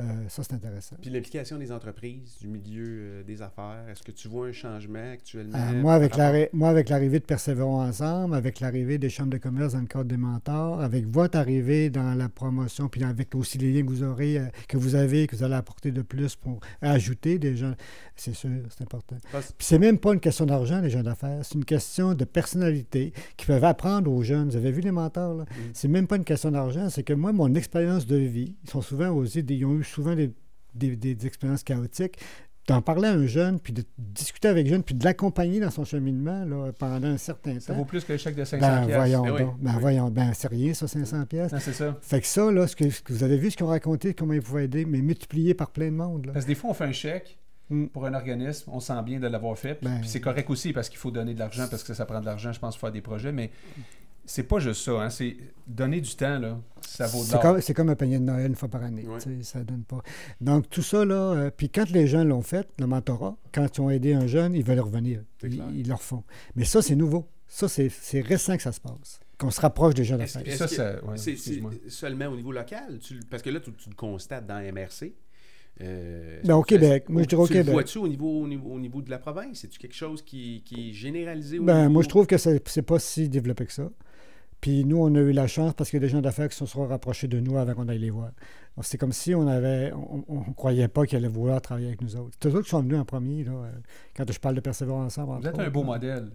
Euh, ça, c'est intéressant. Puis l'implication des entreprises, du milieu euh, des affaires, est-ce que tu vois un changement actuellement? Euh, moi, avec l'arri- moi, avec l'arrivée de Persévérons Ensemble, avec l'arrivée des chambres de commerce dans le cadre des mentors, avec votre arrivée dans la promotion, puis avec aussi les liens que vous aurez, euh, que vous avez, que vous allez apporter de plus pour ajouter des gens, c'est sûr, c'est important. Parce- Puis c'est même pas une question d'argent, les gens d'affaires, c'est une question de personnalité qui peuvent apprendre aux jeunes. Vous avez vu les mentors, là? C'est même pas une question d'argent, c'est que moi, mon expérience de vie, ils sont souvent aussi, des- ils ont eu souvent des, des- des expériences chaotiques. D'en parler à un jeune, puis de discuter avec un jeune, puis de l'accompagner dans son cheminement là, pendant un certain Ça temps. vaut plus que chèque de 500 Ben voyons Ben oui, donc. Ben oui. voyons. Ben c'est rien, ça, 500 pièces. Non, c'est ça. Fait que ça, là, ce que, ce que vous avez vu, ce qu'ils ont raconté, comment ils pouvaient aider, mais multiplié par plein de monde. Là. Parce que des fois, on fait un chèque Mm. pour un organisme, on sent bien de l'avoir fait. Puis, Ben- puis c'est correct aussi parce qu'il faut donner de l'argent, parce que ça prend de l'argent, je pense, pour faire des projets. Mais c'est pas juste ça. Hein, c'est donner du temps, là, ça vaut de C'est l'or. comme, c'est comme un panier de Noël une fois par année. Sais, Ça donne pas. Donc, tout ça, là, euh, puis quand les jeunes l'ont fait, le mentorat, quand ils ont aidé un jeune, ils veulent revenir. Ils, le refont. Mais ça, c'est nouveau. Ça, c'est, récent que ça se passe. Qu'on se rapproche des jeunes Est-ce d'affaires. Ça, ça- ouais, c'est- seulement au niveau local? Tu- parce que là, tu, tu le constates dans MRC. Euh, Ben, au Québec. Moi, je dirais au tu Québec. vois-tu au niveau, au, niveau, au niveau de la province? C'est-tu quelque chose qui, qui est généralisé au Ben, niveau... moi, je trouve que c'est, c'est pas si développé que ça. Puis nous, on a eu la chance parce qu'il y a des gens d'affaires qui se sont rapprochés de nous avant qu'on aille les voir. Alors, c'est comme si on avait, on, on croyait pas qu'ils allaient vouloir travailler avec nous autres. C'est eux autres qui sont venus en premier, là, euh, quand je parle de persévérance ensemble. Vous êtes un beau là. modèle.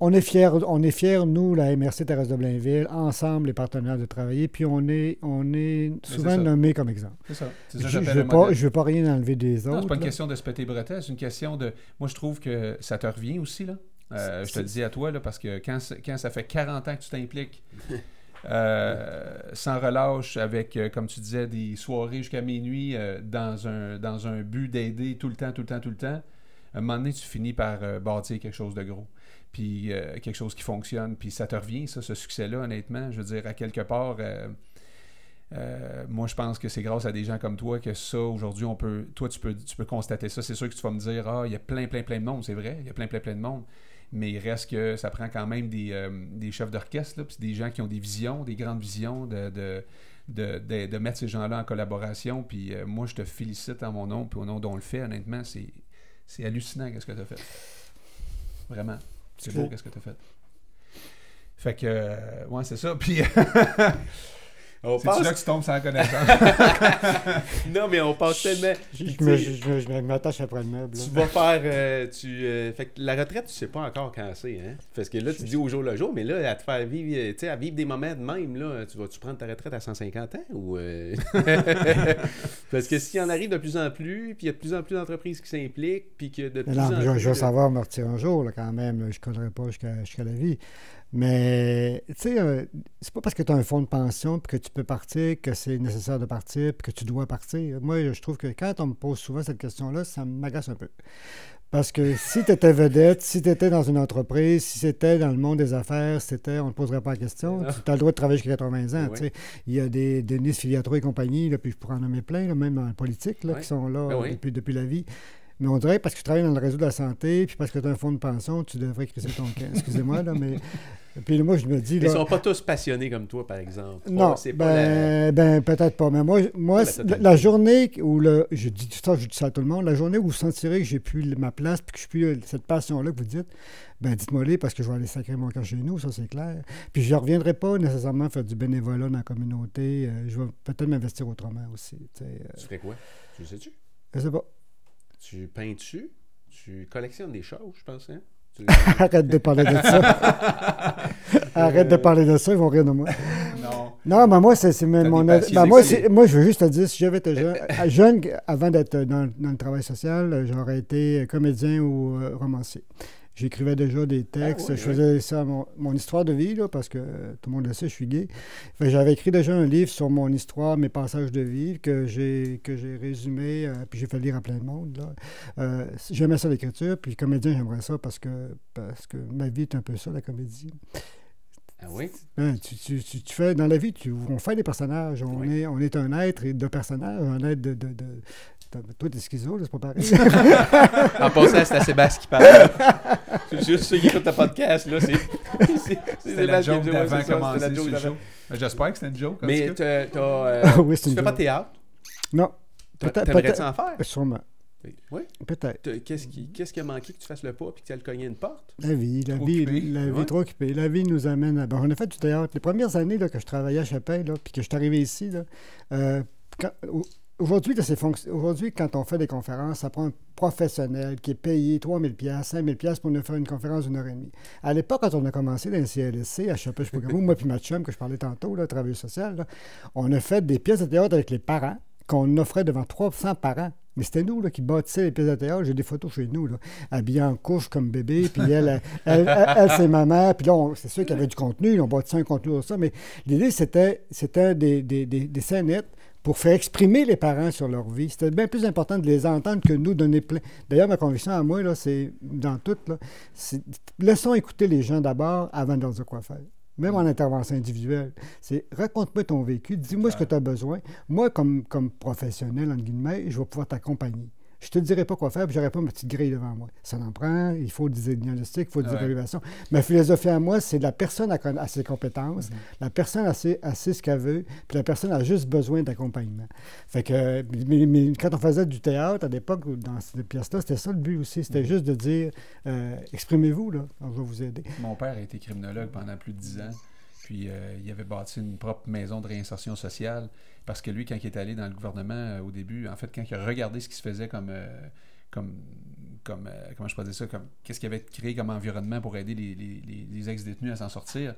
On est fiers, on est fiers, nous, la MRC Thérèse de Blainville, ensemble, les partenaires de travailler, puis on est, on est souvent ça. nommé comme exemple. C'est ça. Ça Je j'appelle veux pas, veux rien enlever des autres. Non, c'est pas une là. question de se péter bretelles, c'est une question de. Moi, je trouve que ça te revient aussi, là. Euh, je te le dis à toi, là, parce que quand, ça- quand ça fait 40 ans que tu t'impliques, euh, sans relâche, avec, euh, comme tu disais, des soirées jusqu'à minuit, euh, dans, un, dans un but d'aider tout le temps, tout le temps, tout le temps, à un moment donné, tu finis par bâtir quelque chose de gros. Puis quelque chose qui fonctionne. Puis ça te revient, ça, ce succès-là, honnêtement. Je veux dire, à quelque part. euh, moi, je pense que c'est grâce à des gens comme toi que ça, aujourd'hui, on peut. Toi, tu peux, tu peux constater ça. C'est sûr que tu vas me dire, ah, il y a plein, plein, plein de monde. C'est vrai, il y a plein, plein, plein de monde. Mais il reste que ça prend quand même des, euh, des chefs d'orchestre, puis des gens qui ont des visions, des grandes visions, de, de, de, de- de mettre ces gens-là en collaboration. Puis euh, moi, je te félicite en mon nom, puis au nom dont on le fait, honnêtement, c'est, c'est hallucinant qu'est-ce que tu as fait. Vraiment. C'est beau qu'est-ce que tu as fait. Fait que, euh, ouais, c'est ça. Puis, On c'est là que tu tombes sans connaissance? Non, mais on passe tellement... Je, je je- m'attache après le meuble. là. Tu vas faire. euh, tu, euh, fait que la retraite, tu sais pas encore quand c'est, hein? Parce que là, tu dis au jour le jour, mais là, à te faire vivre, euh, tu sais, à vivre des moments de même, là, tu vas-tu prendre ta retraite à 150 ans ou. euh, Parce que s'il y en arrive de plus en plus, puis il y a de plus en plus d'entreprises qui s'impliquent, puis que de plus non, en je, plus. je vais savoir me retirer un jour, là, quand même. là. Je ne collerai pas jusqu'à jusqu'à la vie. Mais, tu sais, euh, c'est pas parce que tu as un fonds de pension puis que tu peux partir que c'est nécessaire de partir puis que tu dois partir. Moi, je trouve que quand on me pose souvent cette question-là, ça m'agace un peu. Parce que si tu étais vedette, si tu étais dans une entreprise, si c'était dans le monde des affaires, c'était, on ne te poserait pas la question. Tu as le droit de travailler jusqu'à 80 ans. Il y a des Denis Filiatro et compagnie, là, puis je pourrais en nommer plein, là, même la politique, là, qui sont là Ben oui. depuis, depuis la vie. Mais on dirait que parce que tu travailles dans le réseau de la santé, puis parce que tu as un fonds de pension, tu devrais crisser ton camp. Excusez-moi, là, mais. Puis là, moi, je me dis. Mais ils Là, sont pas tous passionnés comme toi, par exemple. non, la- ben, ben, peut-être pas. Mais moi, moi la journée où le, je dis ça, je dis ça à tout le monde, la journée où vous sentirez que j'ai plus ma place, puis que je suis plus euh, cette passion-là que vous dites, ben dites-moi les parce que je vais aller sacrer mon cœur chez nous, ça c'est clair. Puis je ne reviendrai pas nécessairement faire du bénévolat dans la communauté. euh, je vais peut-être m'investir autrement aussi. tu euh, Tu ferais quoi? Tu le sais-tu? Je sais pas. Tu peins dessus Tu collectionnes des choses, je pense, hein? Tu- Arrête de parler de ça. Arrête de parler de ça, ils vont rire de moi. non. Non, mais moi, c'est mon. ben, moi, moi, je veux juste te dire, si j'avais été jeune, à- jeune avant d'être dans, dans le travail social, euh, j'aurais été comédien ou euh, romancier. J'écrivais déjà des textes, Ah oui, je faisais ça, mon, mon histoire de vie, là, parce que tout le monde le sait, je suis gay. J'avais écrit déjà un livre sur mon histoire, mes passages de vie, que j'ai résumé, euh, puis j'ai fait lire à plein de monde. Euh, J'aimais ça l'écriture, puis comédien, j'aimerais ça parce que, parce que ma vie est un peu ça, la comédie. Ah oui? Hein, tu, tu- tu- tu fais, dans la vie, tu, on fait des personnages. On, Oui. est, on est un être de personnages, un être de- de- toi, t'es schizo, là, c'est pas pareil. En passant, c'est à Sébastien qui parle. C'est juste ceux qui écoutent le podcast, là, c'est... c'est- C'est la Sébastien joke qui dit, ouais, d'avant c'est ça, c'était commencer la joke le d'avant. show. Ben, J'espère que c'était une joke. Mais t'as... euh, c'est tu fais pas de théâtre? Non, T'a- Peut-être- T'aimerais-tu peut-être- en faire? sûrement. Oui. Peut-être. Qu'est-ce qui, qu'est-ce qui a manqué que tu fasses le pas puis que tu ailles cogner une porte? La vie, la Trop vie, occupé. la vie Ouais. trop occupée. La vie nous amène à. Bon, on a fait du théâtre. Les premières années là, que je travaillais à Chapelle, là, puis que je suis arrivé ici, là, euh, quand- au- aujourd'hui, quand on fait des conférences, ça prend un professionnel qui est payé 3000 pièces, 5000 pièces pour nous faire une conférence d'une heure et demie. À l'époque, quand on a commencé dans le CLSC, à Chapelle, moi puis ma chum, que je parlais tantôt, là, travailleur social, on a fait des pièces de théâtre avec les parents qu'on offrait devant 300 parents. Mais c'était nous là, qui bâtissaient les pièces de théâtre. J'ai des photos chez nous, là, habillés en couche comme bébé. Puis elle, elle, elle, elle, c'est. Puis là, c'est sûr qu'il y avait du contenu. On bâtissait un contenu sur ça. Mais l'idée, c'était, des, des, des, pour faire exprimer les parents sur leur vie. C'était bien plus important de les entendre que nous donner plein. D'ailleurs, ma conviction à moi, là, c'est dans tout, là, c'est laissons écouter les gens d'abord avant de leur dire quoi faire. Même en intervention individuelle. C'est raconte-moi ton vécu, dis-moi ce que tu as besoin. Moi, comme, comme professionnel, entre guillemets, je vais pouvoir t'accompagner. Je ne te dirai pas quoi faire, puis j'aurai pas ma petite grille devant moi. Ça en prend, il faut des diagnostics, il faut des Ouais. évaluations. Ma philosophie à moi, c'est la personne a, conna- a ses compétences, Mhm. la personne a, ses- ce qu'elle veut, puis la personne a juste besoin d'accompagnement. Fait que, mais, mais quand on faisait du théâtre à l'époque, dans ces pièces-là, c'était ça le but aussi. C'était Mhm. juste de dire, euh, exprimez-vous, là, on va vous aider. Mon père a été criminologue pendant plus de dix ans. Puis euh, il avait bâti une propre maison de réinsertion sociale. Parce que lui, quand il est allé dans le gouvernement euh, au début, en fait, quand il a regardé ce qui se faisait comme. euh, comme, euh, comment je pourrais dire ça, comme qu'est-ce qu'il avait créé comme environnement pour aider les, ex-détenus à s'en sortir,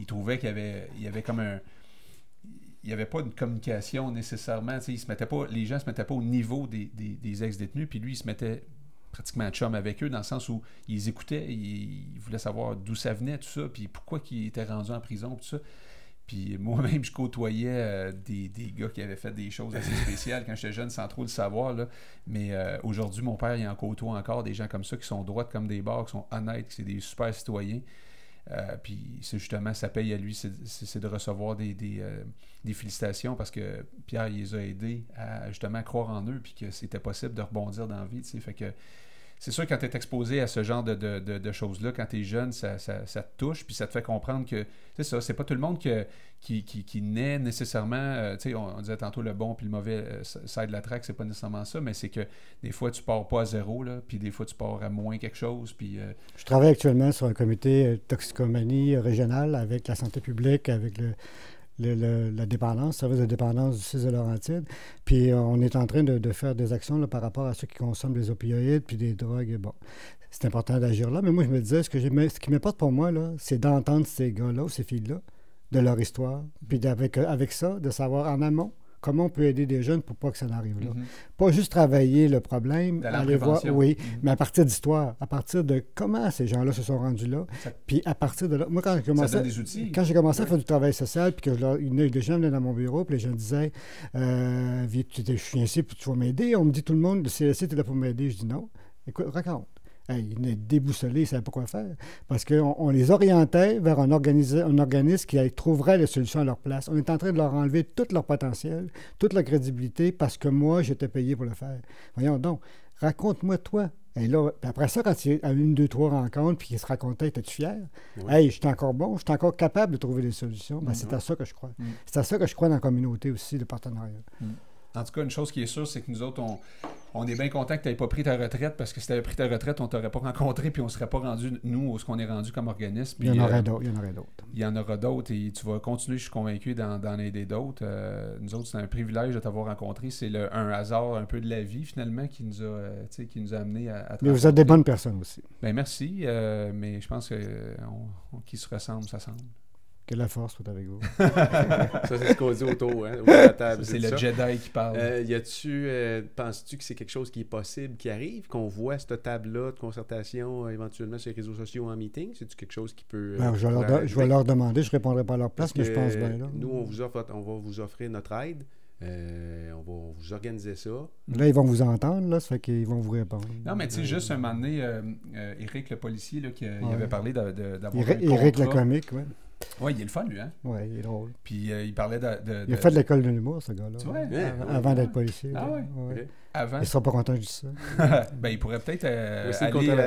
il trouvait qu'il y avait, comme un. Il n'y avait pas de communication nécessairement. Il se mettait pas, les gens ne se mettaient pas au niveau des, ex-détenus, puis lui, il se mettait pratiquement chum avec eux, dans le sens où ils écoutaient, ils, ils voulaient savoir d'où ça venait, tout ça, puis pourquoi ils étaient rendus en prison, tout ça. Puis moi-même, je côtoyais euh, des, gars qui avaient fait des choses assez spéciales quand j'étais jeune, sans trop le savoir. Là. Mais euh, aujourd'hui, mon père, il en côtoie encore des gens comme ça qui sont droits comme des barres, qui sont honnêtes, qui sont des super citoyens. Euh, puis c'est justement, ça paye à lui, c'est de recevoir des, félicitations parce que Pierre, il les a aidés à justement croire en eux, puis que c'était possible de rebondir dans la vie. tu sais. Fait que c'est sûr, quand tu es exposé à ce genre de, de- de- choses-là, quand tu es jeune, ça, ça- te touche, puis ça te fait comprendre que, c'est ça, c'est pas tout le monde qui, qui, qui naît nécessairement, euh, tu sais, on, disait tantôt le bon puis le mauvais euh, side de la track, c'est pas nécessairement ça, mais c'est que des fois, tu pars pas à zéro, là, puis des fois, tu pars à moins quelque chose, puis... euh, Je travaille actuellement sur un comité toxicomanie régional avec la santé publique, avec le, le- la dépendance, service de dépendance du 6 de Laurentide. Puis euh, on est en train de, faire des actions par rapport à ceux qui consomment des opioïdes puis des drogues. Bon, c'est important d'agir là. Mais moi, je me disais, ce, que ce qui m'importe pour moi, là, c'est d'entendre ces gars-là ou ces filles-là, de leur histoire. Puis avec, avec ça, de savoir en amont comment on peut aider des jeunes pour pas que ça n'arrive là. mhm. Pas juste travailler le problème, aller voir, oui, Mhm. mais à partir d'histoire, à partir de comment ces gens-là se sont rendus là. Ça- Puis à partir de là, moi quand j'ai commencé, donne des outils. quand j'ai commencé à faire du travail social, puis que je leur- des gens venaient dans mon bureau, puis les gens disaient, euh, Viens, tu- je suis ici, puis tu vas m'aider. On me dit tout le monde, le CLC, tu es là pour m'aider. Je dis non. Écoute, raconte. Hey, ils venaient déboussolés, ils ne savaient pas quoi faire. Parce qu'on on les orientait vers un, organisme qui trouverait les solutions à leur place. On est en train de leur enlever tout leur potentiel, toute leur crédibilité, parce que moi, j'étais payé pour le faire. Voyons donc, raconte-moi toi. Et là, après ça, quand il y a une, deux, trois rencontres, puis qu'ils se racontaient, étais-tu fier? Oui. Hey, je suis encore bon, je suis encore capable de trouver des solutions. Ben, Mhm. C'est à ça que je crois. Mhm. C'est à ça que je crois dans la communauté aussi, de partenariat. En tout cas, une chose qui est sûre, c'est que nous autres, on, on est bien content que tu n'aies pas pris ta retraite parce que si tu avais pris ta retraite, on t'aurait pas rencontré puis on serait pas rendu, nous, où ce qu'on est rendu comme organisme. Il y en euh, aurait d'autres. Il y en aurait d'autres. il y en aura d'autres et tu vas continuer, je suis convaincu, d'en aider d'autres. Euh, nous autres, c'est un privilège de t'avoir rencontré. C'est un hasard un peu de la vie, finalement, qui nous a, euh, qui nous a amené à, à Mais vous êtes des bonnes personnes aussi. Ben, merci, euh, mais je pense que euh, on- on- qui se ressemble, ça semble. Que la force soit avec vous. ça, c'est ce qu'on dit autour, hein, autour de la table. C'est le Jedi qui parle. Euh, y a-tu, euh, penses-tu que c'est quelque chose qui est possible, qui arrive, qu'on voit cette table-là de concertation euh, éventuellement sur les réseaux sociaux en meeting? C'est-tu quelque chose qui peut. Ben, je, vais leur, pourrait de- je vais arriver? leur demander, je répondrai pas à leur place, Parce mais je pense bien. Là, Nous, on, vous offre, on va vous offrir notre aide. Euh, on va vous organiser ça. Là, ils vont vous entendre, là, ça fait qu'ils vont vous répondre. Non, mais tu sais, juste un moment donné, euh, euh, Eric, le policier, là, qui il avait parlé d'avoir Éric, un Éric le comique, oui. Ouais, il est le fun, lui, hein? Ouais, il est drôle. Puis euh, il parlait de... de- Il a de- fait de l'école de l'humour, ce gars-là. Tu vois? Avant- Ouais, Avant ouais. d'être policier. Ah ouais? Ouais. Avant. Ils sont pas contents, je dis ça. ben, il pourrait peut-être euh, aller... euh,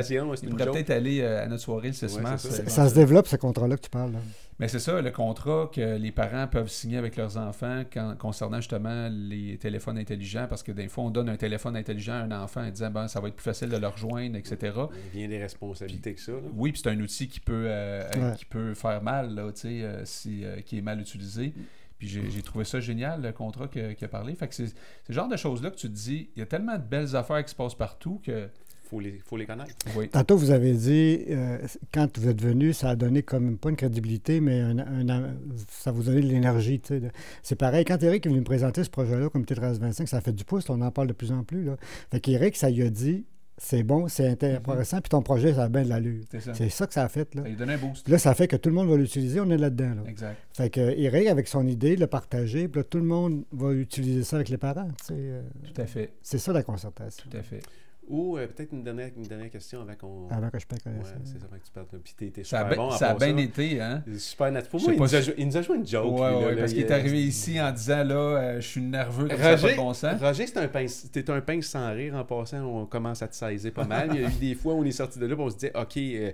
peut-être aller euh, à notre soirée le 6 Ouais, mars. ça. Ça, ça se développe, ce contrat-là que tu parles. là. Mais c'est ça, le contrat que les parents peuvent signer avec leurs enfants quand- concernant justement les téléphones intelligents, parce que des fois, on donne un téléphone intelligent à un enfant en disant ben, ça va être plus facile de le rejoindre, etc. Il vient des responsabilités que ça. là. Oui, puis c'est un outil qui peut, euh, Ouais. qui peut faire mal, là, tu sais, euh, si, euh, qui est mal utilisé. Puis j'ai trouvé ça génial, le contrat qu'il a parlé. Fait que c'est le genre de choses-là que tu te dis, il y a tellement de belles affaires qui se passent partout que. faut les, faut les connaître. Oui. Tantôt, vous avez dit, euh, quand vous êtes venu, ça a donné comme, pas une crédibilité, mais un, un- ça vous a donné de l'énergie. de- C'est pareil, quand Eric est venu me présenter ce projet-là, comme T1325, ça a fait du pouce, on en parle de plus en plus. Là. Fait qu'Eric, ça lui a dit, c'est bon, c'est intéressant, puis ton projet, ça a bien de l'allure. C'est ça. C'est ça que ça a fait. Là. Ça lui donne un boost. Là, ça fait que tout le monde va l'utiliser, on est là-dedans. Là. Exact. Fait que Eric, avec son idée, l'a partagé, puis là, tout le monde va utiliser ça avec les parents. euh, Tout à fait. c'est ça la concertation. Tout à fait. Ou euh, peut-être une dernière, une dernière question avant qu'on. Avant que je perde Ouais, connaissance. c'est ça, avant que tu partes. Puis t'es, t'es Ça a super bien bon à ça a bien été, hein? Super naturel. Pour Je moi, il pas nous, a si- il nous a joué une joke. Ouais, lui, ouais, là, parce il- qu'il est arrivé ici en disant là, euh, je suis nerveux comme ça, Roger, pas de bon sens. Roger, c'est un pince, t'es un pince sans rire. En passant, on commence à te saisir pas mal. Il y a eu des fois où on est sorti de là, on se dit, OK, euh,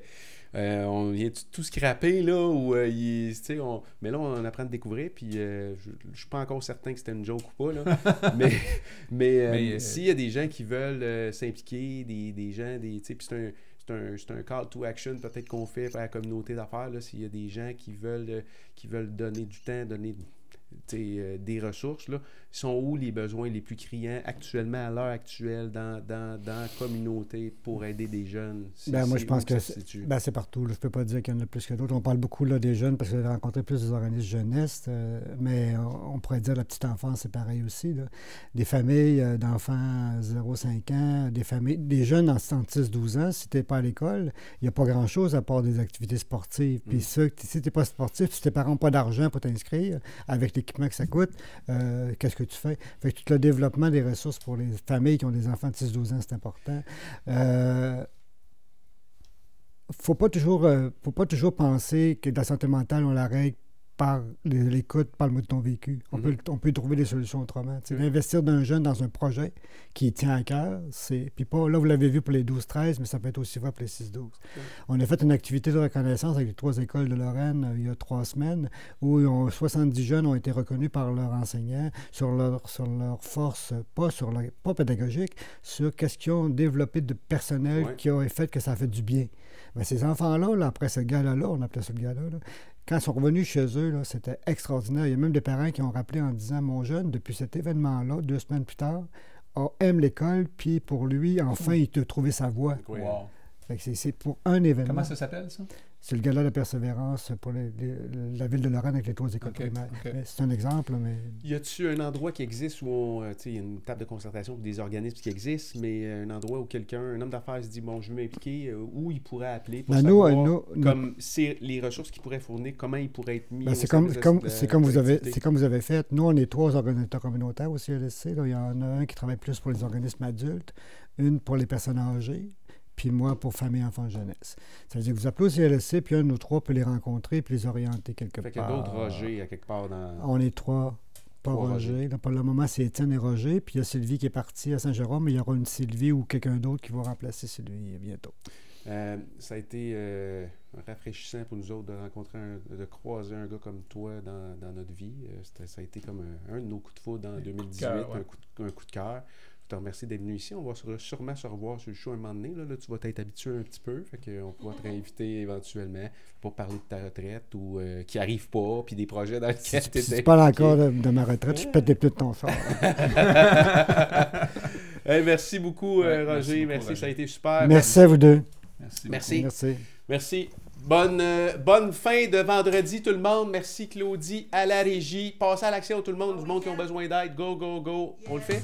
euh, on vient tout scraper là, ou euh, il on... mais là, on apprend à découvrir, puis euh, je, je suis pas encore certain que c'était une joke ou pas, là. mais mais, euh, s'il y a des gens qui veulent s'impliquer, des, des gens, des, tu sais, puis c'est un, c'est un, un call to action peut-être qu'on fait à la communauté d'affaires, s'il y a des gens qui veulent, qui veulent donner du temps, donner euh, des ressources, là, sont où les besoins les plus criants actuellement, à l'heure actuelle, dans, dans, dans la communauté pour aider des jeunes? Ben, moi, je pense que ça c'est ben, c'est partout. là. Je ne peux pas dire qu'il y en a plus que d'autres. On parle beaucoup là, des jeunes parce que j'ai rencontré plus des organismes jeunesse, euh, mais on, on pourrait dire la petite enfance, c'est pareil aussi. là. Des familles euh, d'enfants 0-5 ans, des familles, des jeunes en 6-12 ans, si tu n'es pas à l'école, il n'y a pas grand-chose à part des activités sportives. Puis Mm. ça, t- si tu n'es pas sportif, si tes parents n'ont pas d'argent pour t'inscrire, avec que ça coûte, euh, qu'est-ce que tu fais? Fait que tout le développement des ressources pour les familles qui ont des enfants de 6-12 ans, c'est important. Euh, faut pas toujours euh, faut pas toujours penser que la santé mentale on la règle par les- l'écoute, parle-moi de ton vécu. On, Mhm. peut, on peut trouver des solutions autrement. Oui. D'investir d'un jeune dans un projet qui tient à cœur, c'est. Puis pas, là, vous l'avez vu pour les 12-13, mais ça peut être aussi vrai pour les 6-12. On a fait une activité de reconnaissance avec les trois écoles de Lorraine euh, il y a trois semaines, où ont- 70 jeunes ont été reconnus par leurs enseignants sur leur, sur leur force, pas sur leur, pas pédagogique, sur qu'est-ce qu'ils ont développé de personnel Ouais. qui a fait que ça a fait du bien. Ben, ces enfants-là, là, après ce gala-là, on appelait ça le gala, là, quand ils sont revenus chez eux, c'était extraordinaire. Il y a même des parents qui ont rappelé en disant Mon jeune, depuis cet événement-là, deux semaines plus tard, a- aime l'école, puis pour lui, enfin, il a trouvé sa voie. Wow. C'est pour un événement. Comment ça s'appelle, ça? C'est le gala de persévérance pour les- les- la ville de Lorraine avec les trois écoles Ok, primaires. C'est un exemple, mais Y a-tu un endroit qui existe où on, euh, tu sais, il y a une table de concertation pour des organismes qui existent, mais euh, un endroit où quelqu'un, un homme d'affaires se dit bon, je veux m'impliquer, euh, où il pourrait appeler pour Ben, savoir nous- nous- comme c'est les ressources qu'il pourrait fournir, comment il pourrait être mis. Ben, c'est comme, de- vous avez, d'activité. c'est comme vous avez fait. Nous, on est trois organisateurs communautaires au CLSC. là. Il y en a un qui travaille plus pour les organismes adultes, une pour les personnes âgées, puis moi pour famille, enfants, jeunesse. Ça veut dire que vous appelez au CLSC, puis un de nous trois peut les rencontrer puis les orienter quelque Fait qu'il y a part. d'autres Roger à quelque part dans. On est trois. Pas Trois Roger. Roger. Là, pour le moment, c'est Étienne et Roger. Puis il y a Sylvie qui est partie à Saint-Jérôme, mais il y aura une Sylvie ou quelqu'un d'autre qui va remplacer Sylvie bientôt. Euh, ça a été euh, rafraîchissant pour nous autres de rencontrer, un- de croiser un gars comme toi dans, dans notre vie. Euh, ça a été comme un, un de nos coups de foudre en 2018, cœur, ouais. un, coup de, un coup de cœur. Te remercie d'être venu ici. On va sur- sûrement se revoir sur le show un moment donné. Là, Là, tu vas t'être habitué un petit peu. Fait qu'on pourra te réinviter éventuellement pour parler de ta retraite ou euh, qui arrive pas, puis des projets dans lesquels tu si tu parles encore de, de ma retraite, je pète les pneus de ton. Hey, merci beaucoup, euh, Ouais, merci Roger. beaucoup, Merci, Roger. ça a été super. Merci à vous deux. Merci. Merci. Merci. Merci. Bonne, euh, bonne fin de vendredi, tout le monde. Merci, Claudie, à la régie. Passez à l'action, tout le monde. Du monde qui ont besoin d'aide. Go, go, go. On le fait?